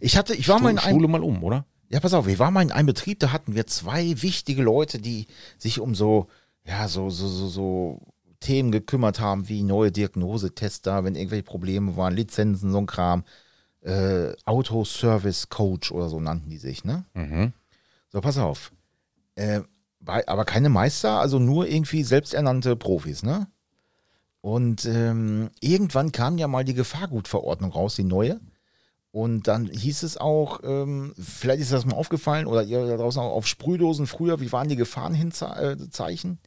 Ich hatte, ich war mal in einem, Schule mal um, oder? ja, pass auf, wir waren mal in einem Betrieb, da hatten wir zwei wichtige Leute, die sich um so, ja, so, so, so, so Themen gekümmert haben, wie neue Diagnosetester, wenn irgendwelche Probleme waren, Lizenzen, so ein Kram, äh, Autoservice Coach oder so nannten die sich, ne? Mhm. So, pass auf. Äh, bei, aber keine Meister, also nur irgendwie selbsternannte Profis, ne? Und ähm, irgendwann kam ja mal die Gefahrgutverordnung raus, die neue. Und dann hieß es auch, ähm, vielleicht ist das mal aufgefallen, oder ihr da draußen auch auf Sprühdosen früher, wie waren die Gefahrenhinzeichen?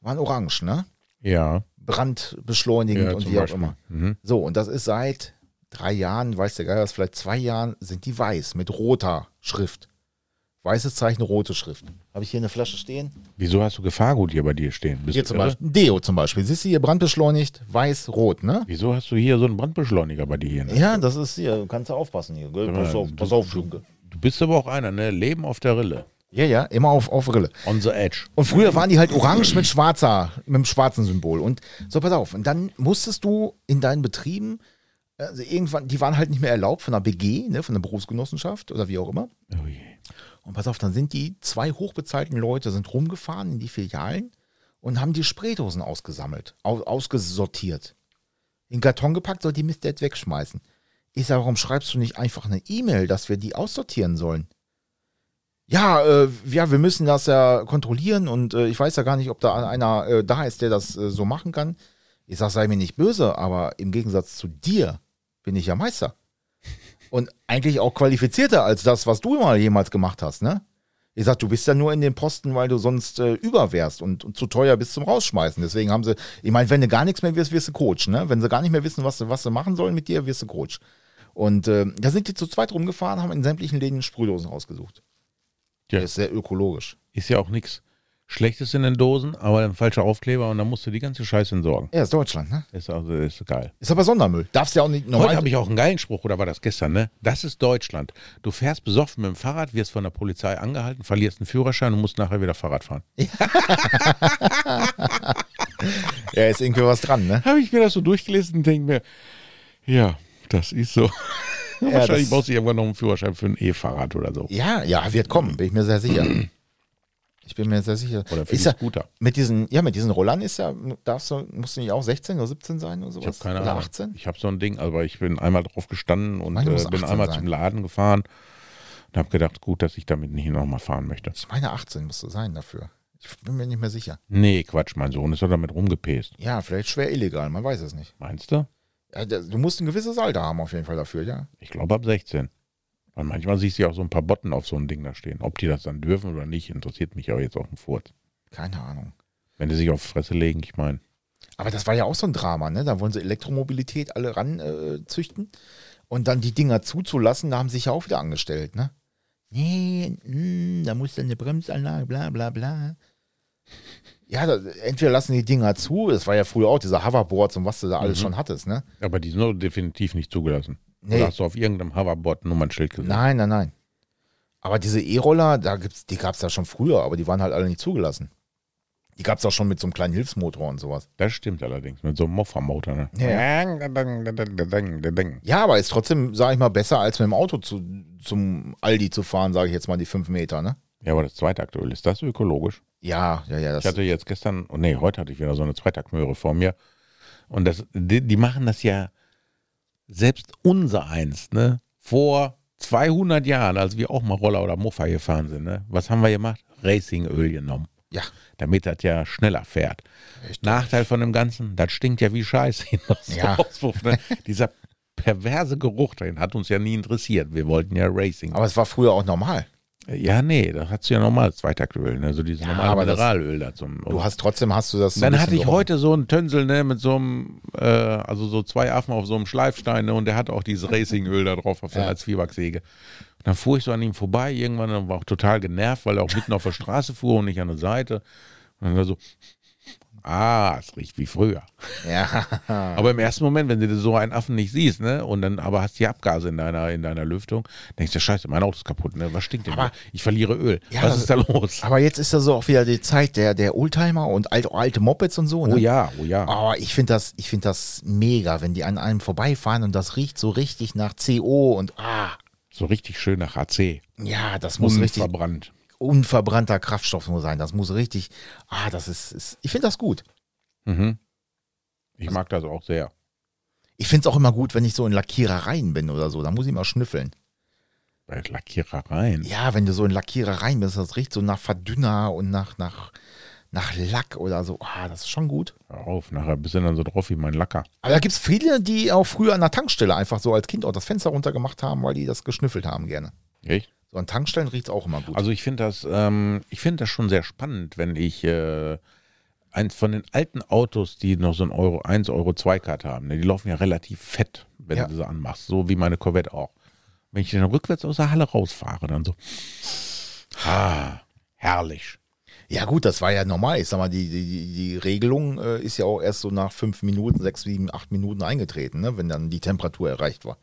Waren orange, ne? Ja. Brandbeschleunigend ja und wie auch Beispiel. immer. Mhm. So, und das ist seit drei Jahren, weiß der Geier was, vielleicht zwei Jahren, sind die weiß mit roter Schrift. Weißes Zeichen, rote Schrift. Habe ich hier eine Flasche stehen? Wieso hast du Gefahrgut hier bei dir stehen? Bist Hier zum irre? Beispiel. Deo zum Beispiel. Siehst du hier brandbeschleunigt, weiß, rot, ne? Wieso hast du hier so einen Brandbeschleuniger bei dir? hier, Ne? Ja, das ist hier. Kannst du aufpassen hier. Gell? Pass auf, pass auf, Junge. Du bist aber auch einer, ne? Leben auf der Rille. Ja, ja, immer auf, auf Rille. On the edge. Und früher waren die halt orange mit schwarzer, mit dem schwarzen Symbol. Und so, pass auf. Und dann musstest du in deinen Betrieben, also irgendwann, die waren halt nicht mehr erlaubt von der BG, ne, von der Berufsgenossenschaft oder wie auch immer. Oh je. Und pass auf, dann sind die zwei hochbezahlten Leute sind rumgefahren in die Filialen und haben die Spraydosen ausgesammelt, au, ausgesortiert. In Karton gepackt, soll die Mist jetzt wegschmeißen. Ich sage, warum schreibst du nicht einfach eine E-Mail, dass wir die aussortieren sollen? Ja, äh, ja, wir müssen das ja kontrollieren und äh, ich weiß ja gar nicht, ob da einer äh, da ist, der das äh, so machen kann. Ich sag, sei mir nicht böse, aber im Gegensatz zu dir bin ich ja Meister. Und eigentlich auch qualifizierter als das, was du mal jemals gemacht hast, ne? Ich sag, du bist ja nur in den Posten, weil du sonst äh, über wärst und, und zu teuer bist zum Rausschmeißen. Deswegen haben sie, ich meine, wenn du gar nichts mehr wirst, wirst du Coach, ne? Wenn sie gar nicht mehr wissen, was sie, was sie machen sollen mit dir, wirst du Coach. Und äh, da sind die zu zweit rumgefahren, haben in sämtlichen Läden Sprühdosen rausgesucht. Ja. Das ist sehr ökologisch. Ist ja auch nichts Schlechtes in den Dosen, aber ein falscher Aufkleber und dann musst du die ganze Scheiße entsorgen. Ja, ist Deutschland, ne? Ist also ist geil. Ist aber Sondermüll. Darfst ja auch nicht normal. Heute habe ich auch einen geilen Spruch, oder war das gestern, ne? Das ist Deutschland. Du fährst besoffen mit dem Fahrrad, wirst von der Polizei angehalten, verlierst einen Führerschein und musst nachher wieder Fahrrad fahren. ja, ist irgendwie was dran, ne? Habe ich mir das so durchgelesen und denke mir, ja, das ist so. Wahrscheinlich das- brauchst du irgendwann noch einen Führerschein für ein E-Fahrrad oder so. Ja, ja, wird kommen, bin ich mir sehr sicher. Ich bin mir sehr sicher. Oder für ist ja, Scooter. mit diesen, ja, mit diesen Rollern ist ja, darfst du, musst du nicht auch 16 oder 17 sein oder sowas? Ich habe keine oder Ahnung. 18? Ich habe so ein Ding, aber ich bin einmal drauf gestanden und meine, äh, muss bin 18 einmal sein. zum Laden gefahren und habe gedacht, gut, dass ich damit nicht nochmal fahren möchte. Ich meine 18 musst du sein dafür. Ich bin mir nicht mehr sicher. Nee, Quatsch, mein Sohn ist doch damit rumgepäst. Ja, vielleicht schwer illegal, man weiß es nicht. Meinst du? Du musst ein gewisses Alter haben auf jeden Fall dafür, ja. Ich glaube ab 16. Weil manchmal siehst du ja auch so ein paar Botten auf so ein Ding da stehen. Ob die das dann dürfen oder nicht, interessiert mich aber jetzt auch ein Furz. Keine Ahnung. Wenn die sich auf die Fresse legen, ich meine. Aber das war ja auch so ein Drama, ne? Da wollen sie Elektromobilität alle ran äh. Und dann die Dinger zuzulassen, da haben sie sich ja auch wieder angestellt, ne? Nee, mm, da muss dann eine Bremsanlage, bla bla bla. Ja, da, entweder lassen die Dinger zu, das war ja früher auch diese Hoverboards und was du da alles schon hattest, ne? Aber die sind doch definitiv nicht zugelassen. Nee. Oder hast du auf irgendeinem Hoverboard ein Nummernschild gesehen? Nein, nein, nein. Aber diese E-Roller, da gibt's, die gab es ja schon früher, aber die waren halt alle nicht zugelassen. Die gab es auch schon mit so einem kleinen Hilfsmotor und sowas. Das stimmt allerdings, mit so einem Moffa-Motor. Ne? Ja. Ja, aber ist trotzdem, sage ich mal, besser als mit dem Auto zu, zum Aldi zu fahren, sage ich jetzt mal die fünf Meter, ne? Ja, aber das Zweitaktöl, ist das ökologisch? Ja, ja, ja. Das, Ich hatte jetzt gestern, oh nee, heute hatte ich wieder so eine Zweitaktmöhre vor mir. Und das, die, die machen das ja selbst unser eins, ne? Vor 200 Jahren, als wir auch mal Roller oder Muffa gefahren sind, ne? Was haben wir gemacht? Racingöl genommen. ja, damit das ja schneller fährt. Nachteil von dem Ganzen, das stinkt ja wie Scheiße. Ja. Auspuff, ne? Dieser perverse Geruch dahin hat uns ja nie interessiert. Wir wollten ja Racing. aber es war früher auch normal. Ja, nee, da hast du ja normal Zweitaktöl, ne? so dieses Ja, normale aber das- Mineralöl da zum. Du hast trotzdem hast du das. so dann hatte ich heute so einen Tönsel, ne, mit so einem, äh, also so zwei Affen auf so einem Schleifstein, ne, und der hat auch dieses Racingöl da drauf auf Ja. als Zwiebacksäge. Und dann fuhr ich so an ihm vorbei, irgendwann war auch total genervt, weil er auch mitten auf der Straße fuhr und nicht an der Seite. Und dann war so, ah, es riecht wie früher. Ja, Aber im ersten Moment, wenn du so einen Affen nicht siehst, ne, und dann aber hast die Abgase in deiner, in deiner Lüftung, denkst du, scheiße, mein Auto ist kaputt, ne? Was stinkt denn? Aber- ich verliere Öl. Ja, Was ist da los? aber jetzt ist da so auch wieder die Zeit der, der Oldtimer und alte, alte Mopeds und so. Ne? Oh ja, oh ja. Aber ich finde das, ich finde das mega, wenn die an einem vorbeifahren und das riecht so richtig nach CO und ah, So richtig schön nach AC. ja, das muss richtig Unverbrannt. Unverbrannter Kraftstoff nur sein. Das muss richtig, ah, das ist, ist ich finde das gut. Mhm. Ich mag das auch sehr. Ich finde es auch immer gut, wenn ich so in Lackierereien bin oder so. Da muss ich mal schnüffeln. Bei Lackierereien. Ja, wenn du so in Lackierereien bist, das riecht so nach Verdünner und nach, nach, nach Lack oder so. Ah, das ist schon gut. Hör auf, nachher bist du dann so drauf wie mein Lacker. Aber da gibt es viele, die auch früher an der Tankstelle einfach so als Kind auch das Fenster runtergemacht haben, weil die das geschnüffelt haben gerne. Echt? So an Tankstellen riecht es auch immer gut. Also ich finde das, ähm, ich finde das schon sehr spannend, wenn ich äh, eins von den alten Autos, die noch so ein Euro 1, Euro 2 Karte haben, ne, die laufen ja relativ fett, wenn Ja. du sie anmachst, so wie meine Corvette auch. Wenn ich dann rückwärts aus der Halle rausfahre, dann so, ah, herrlich. ja gut, das war ja normal. Ich sag mal, die, die, die- die Regelung äh, ist ja auch erst so nach fünf Minuten, sechs, sieben, acht Minuten eingetreten, ne? wenn dann die Temperatur erreicht war.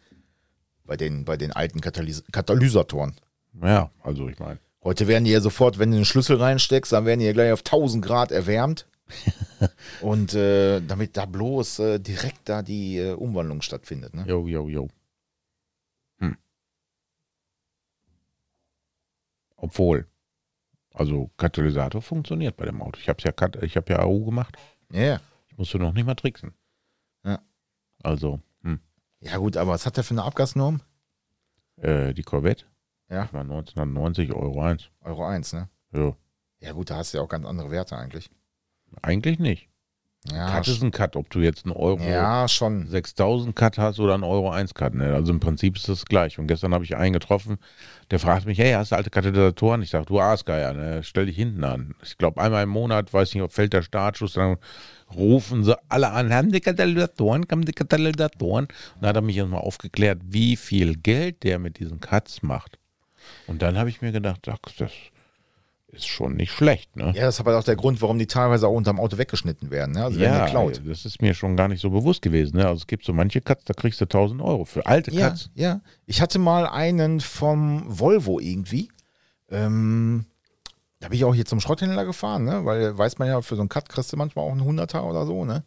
Bei den, bei den alten Katalys Katalysatoren. Ja, also ich meine, Heute werden die ja sofort, wenn du den Schlüssel reinsteckst, dann werden die ja gleich auf 1000 Grad erwärmt. Und äh, damit da bloß äh, direkt da die äh, Umwandlung stattfindet. Ne? jo, jo, jo. Hm. Obwohl, also Katalysator funktioniert bei dem Auto. Ich habe ja, ich hab ja AU gemacht. Ja, ja. Ich musste noch nicht mal tricksen. Ja. Also, hm. Ja gut, aber was hat der für eine Abgasnorm? äh, die Corvette Ja, war 1990 Euro 1. Euro 1, ne? Ja, Ja gut, da hast du ja auch ganz andere Werte eigentlich. eigentlich nicht. Ja, Cut ist ein Cut, ob du jetzt einen Euro ja schon. 6000 Cut hast oder einen Euro 1 Cut. Ne? Also im Prinzip ist das gleich. Und gestern habe ich einen getroffen, der fragt mich, hey, hast du alte Katalysatoren? Ich sage, du Aasgeier, ne? stell dich hinten an. Ich glaube, einmal im Monat, weiß nicht, ob fällt der Startschuss, dann rufen sie alle an, haben die Katalysatoren, haben die Katalysatoren. Und dann hat er mich erstmal aufgeklärt, wie viel Geld der mit diesen Cuts macht. Und dann habe ich mir gedacht, ach, das ist schon nicht schlecht. Ne? Ja, das ist aber auch der Grund, warum die teilweise auch unterm Auto weggeschnitten werden. Ne? Also werden Ja, geklaut. das ist mir schon gar nicht so bewusst gewesen. Ne? Also es gibt so manche Cuts, da kriegst du 1000 Euro für alte Ja, Cuts. ja. Ich hatte mal einen vom Volvo irgendwie. Ähm, da bin ich auch hier zum Schrotthändler gefahren, ne? weil weiß man ja, für so einen Cut kriegst du manchmal auch einen Hunderter oder so. Ne?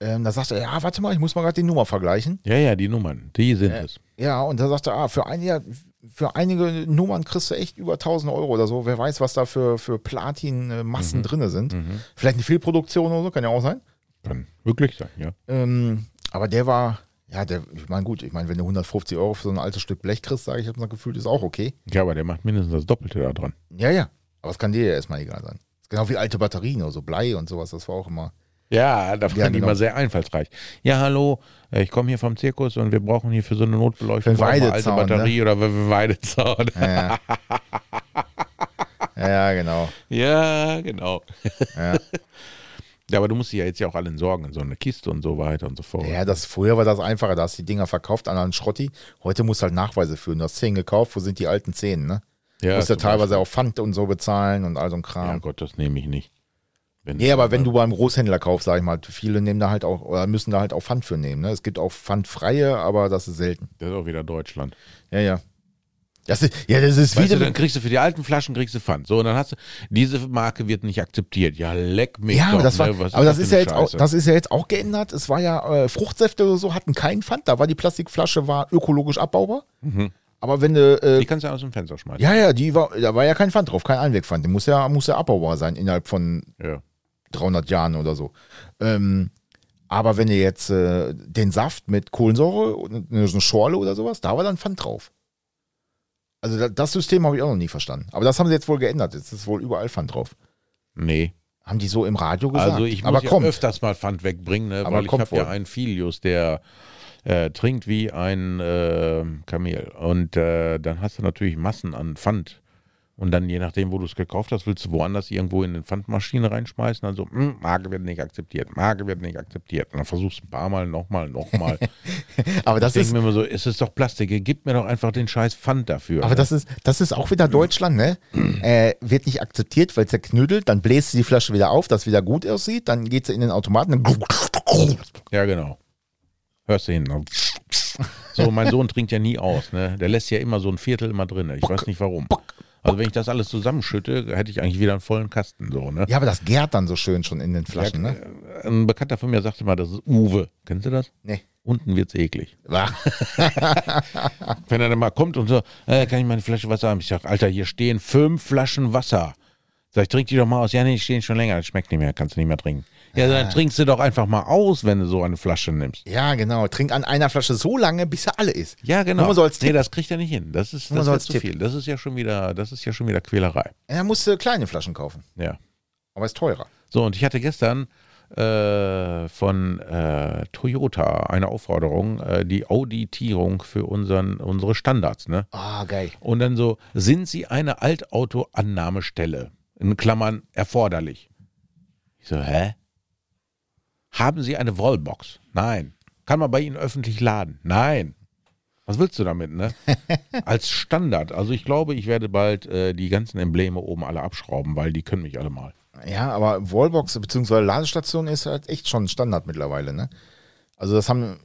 Ähm, da sagte er, ja, warte mal, ich muss mal gerade die Nummer vergleichen. Ja, ja, die Nummern, die sind es. Ja, und da sagte er, ah, für einige, für einige Nummern kriegst du echt über 1000 Euro oder so. Wer weiß, was da für, für Platin-Massen drinne sind. Vielleicht eine Fehlproduktion oder so, kann ja auch sein. Kann wirklich sein, ja. Ähm, aber der war, ja, der, ich meine, gut, ich meine, wenn du 150 Euro für so ein altes Stück Blech kriegst, sage ich, habe mal gefühlt, ist auch okay. Ja, aber der macht mindestens das Doppelte da dran. Ja, ja. Aber es kann dir ja erstmal egal sein. ist genau wie alte Batterien oder so Blei und sowas, das war auch immer. Ja, da waren Ja, genau. immer sehr einfallsreich. Ja, hallo, äh, ich komme hier vom Zirkus und wir brauchen hier für so eine Notbeleuchtung wir alte Weidezaun, Batterie oder für einen Weidezaun. Ja, ja. ja genau. Ja, genau. Ja. Ja, aber du musst die ja jetzt ja auch alle entsorgen in so eine Kiste und so weiter und so fort. ja, das, früher war das einfacher, da hast du die Dinger verkauft an einen Schrotti. Heute musst du halt Nachweise führen. Du hast 10 gekauft, wo sind die alten 10, ne? Du musst ja teilweise auch Pfand und so bezahlen und all so ein Beispiel. Ja, Kram. Gott, das nehme ich nicht. Wenn Nee, aber wenn du beim Großhändler kaufst, sag ich mal, viele nehmen da halt auch, oder müssen da halt auch Pfand für nehmen. Ne? Es gibt auch Pfandfreie, aber das ist selten. Das ist auch wieder Deutschland. Ja, ja. Das ist, ja, das ist Weißt du, wieder. dann kriegst du für die alten Flaschen kriegst du Pfand. So, und dann hast du, diese Marke wird nicht akzeptiert. Ja, leck mich ja, doch, aber das, war, ne? Aber das für ist ja jetzt auch, das ist ja jetzt auch geändert. Es war ja äh, Fruchtsäfte oder so hatten keinen Pfand. Da war die Plastikflasche war ökologisch abbaubar. Aber wenn du äh, Die kannst du aus dem Fenster schmeißen. ja, ja, die war, da war ja kein Pfand drauf, kein Einwegpfand. Die muss ja, muss ja abbaubar sein innerhalb von Ja. 300 Jahren oder so. Ähm, aber wenn du jetzt äh, den Saft mit Kohlensäure und eine, so eine Schorle oder sowas, da war dann Pfand drauf. Also da, das System habe ich auch noch nie verstanden. Aber das haben sie jetzt wohl geändert. Jetzt ist wohl überall Pfand drauf. Nee. Haben die so im Radio gesagt. Also ich muss aber ja kommt. öfters mal Pfand wegbringen, ne? Aber weil ich habe ja einen Filius, der äh, trinkt wie ein äh, Kamel. Und äh, dann hast du natürlich Massen an Pfand. Und dann, je nachdem, wo du es gekauft hast, willst du woanders irgendwo in eine Pfandmaschine reinschmeißen. Also, hm, Marke wird nicht akzeptiert, Marke wird nicht akzeptiert. Und dann versuchst du ein paar Mal, nochmal, nochmal. Aber das Ich ist, mir immer so, es ist doch Plastik, gib mir doch einfach den scheiß Pfand dafür. aber ne? das ist, das ist auch wieder Deutschland, ne? äh, wird nicht akzeptiert, weil es zerknüttelt. Dann bläst du die Flasche wieder auf, dass wieder gut aussieht. Dann geht sie in den Automaten. Ja, genau. Hörst du hin. ne? So, mein Sohn trinkt ja nie aus, ne? Der lässt ja immer so ein Viertel immer drin. Ich weiß nicht warum. Also wenn ich das alles zusammenschütte, hätte ich eigentlich wieder einen vollen Kasten so, ne? ja, aber das gärt dann so schön schon in den Flaschen, ne? Ein Bekannter von mir sagte mal, das ist Uwe. Kennst du das? Nee. Unten wird's eklig. Wenn er dann mal kommt und so, äh, kann ich meine Flasche Wasser haben? Ich sag, Alter, hier stehen fünf Flaschen Wasser. Sag ich, trink die doch mal aus. Ja, nee, die stehen schon länger, das schmeckt nicht mehr, kannst du nicht mehr trinken. Ja, dann trinkst du doch einfach mal aus, wenn du so eine Flasche nimmst. Ja, genau. Trink an einer Flasche so lange, bis sie alle ist. Ja, genau. Nur nee, das kriegt er nicht hin. Das ist, das ist zu Tipp. viel. Das ist ja schon wieder, das ist ja schon wieder Quälerei. Er musste kleine Flaschen kaufen. Ja. Aber ist teurer. So, und ich hatte gestern äh, von äh, Toyota eine Aufforderung, äh, die Auditierung für unseren, unsere Standards, ne? Ah, geil. Und dann so, sind Sie eine Altauto-Annahmestelle? In Klammern erforderlich. Ich so, hä? Haben Sie eine Wallbox? Nein. Kann man bei Ihnen öffentlich laden? Nein. Was willst du damit, ne? Als Standard. Also ich glaube, ich werde bald äh, die ganzen Embleme oben alle abschrauben, weil die können mich alle mal. Ja, aber Wallbox bzw. Ladestation ist halt echt schon Standard mittlerweile, ne? Also das haben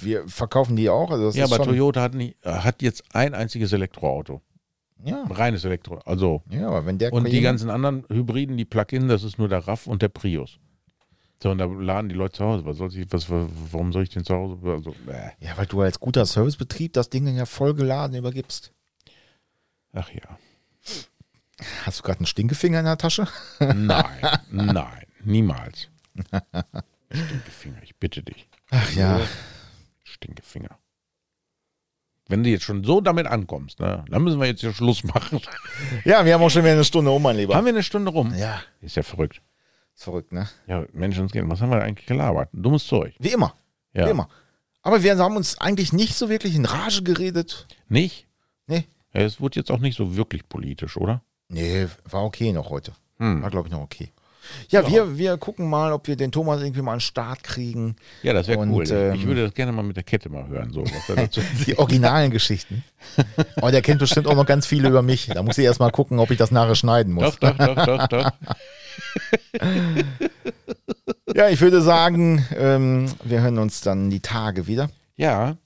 wir verkaufen die auch. Also das Ja, aber Toyota hat, nicht, hat jetzt ein einziges Elektroauto. Ja, Ein reines Elektro. Also. ja, aber wenn der Und die ganzen anderen Hybriden, die Plug-in, das ist nur der RAV und der Prius. So, und da laden die Leute zu Hause. Was soll ich, was, warum soll ich denn zu Hause? Also, äh. Ja, weil du als guter Servicebetrieb das Ding dann ja voll geladen übergibst. Ach ja. Hast du gerade einen Stinkefinger in der Tasche? Nein, nein, niemals. Stinkefinger, ich bitte dich. Ach ja. Stinkefinger. Wenn du jetzt schon so damit ankommst, ne, dann müssen wir jetzt hier Schluss machen. Ja, wir haben auch schon wieder eine Stunde um, mein Lieber. Haben wir eine Stunde rum? Ja, Ist ja verrückt. Ist verrückt, ne? Ja, Menschenskind, was haben wir eigentlich gelabert? Dummes Zeug. Wie immer. Ja. Wie immer. Aber wir haben uns eigentlich nicht so wirklich in Rage geredet. Nicht? Nee. Ja, es wurde jetzt auch nicht so wirklich politisch, oder? Nee, war okay noch heute. Hm. War, glaube ich, noch okay. Ja, Wir, wir gucken mal, ob wir den Thomas irgendwie mal an den Start kriegen. Ja, das wäre Und, cool. ähm, ich würde das gerne mal mit der Kette mal hören, so er Die originalen Geschichten. Oh, der kennt bestimmt auch noch ganz viele über mich. Da muss ich erst mal gucken, ob ich das nachher schneiden muss. Doch, doch, doch, doch, doch. Ja, ich würde sagen, ähm, wir hören uns dann die Tage wieder. Ja,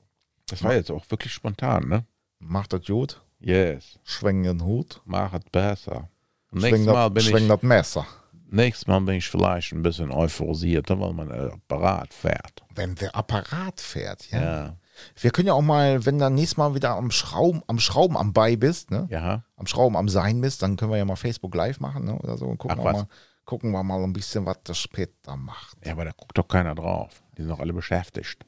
das war jetzt auch wirklich spontan, ne? Macht das gut, Yes, schwenkt den Hut, mach es besser. Und nächstes schwenkt Mal, bin schwenkt ich, das Messer. Nächstes Mal bin ich vielleicht ein bisschen euphorisierter, weil man äh, Apparat fährt. Wenn der Apparat fährt, ja. Ja. Wir können ja auch mal, wenn du nächstes Mal wieder am Schrauben, am Schrauben am Bei bist, ne? Ja. Am Schrauben am Sein bist, dann können wir ja mal Facebook Live machen, ne? Oder so. Und gucken, Ach, wir mal, gucken wir mal ein bisschen, was der später macht. Ja, aber da guckt doch keiner drauf. Die sind doch alle beschäftigt.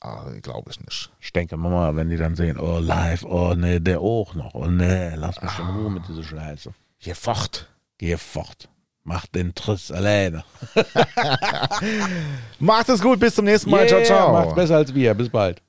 Ah, glaube ich nicht. Ich denke mal, wenn die dann sehen, oh, live, oh, nee, der auch noch. Oh, nee, lass mich in Ruhe mit dieser Scheiße. Hier fort. Geh fort. Mach den Triss alleine. Macht es gut, bis zum nächsten Mal. ciao, Yeah, ciao. Macht's besser als wir. Bis bald.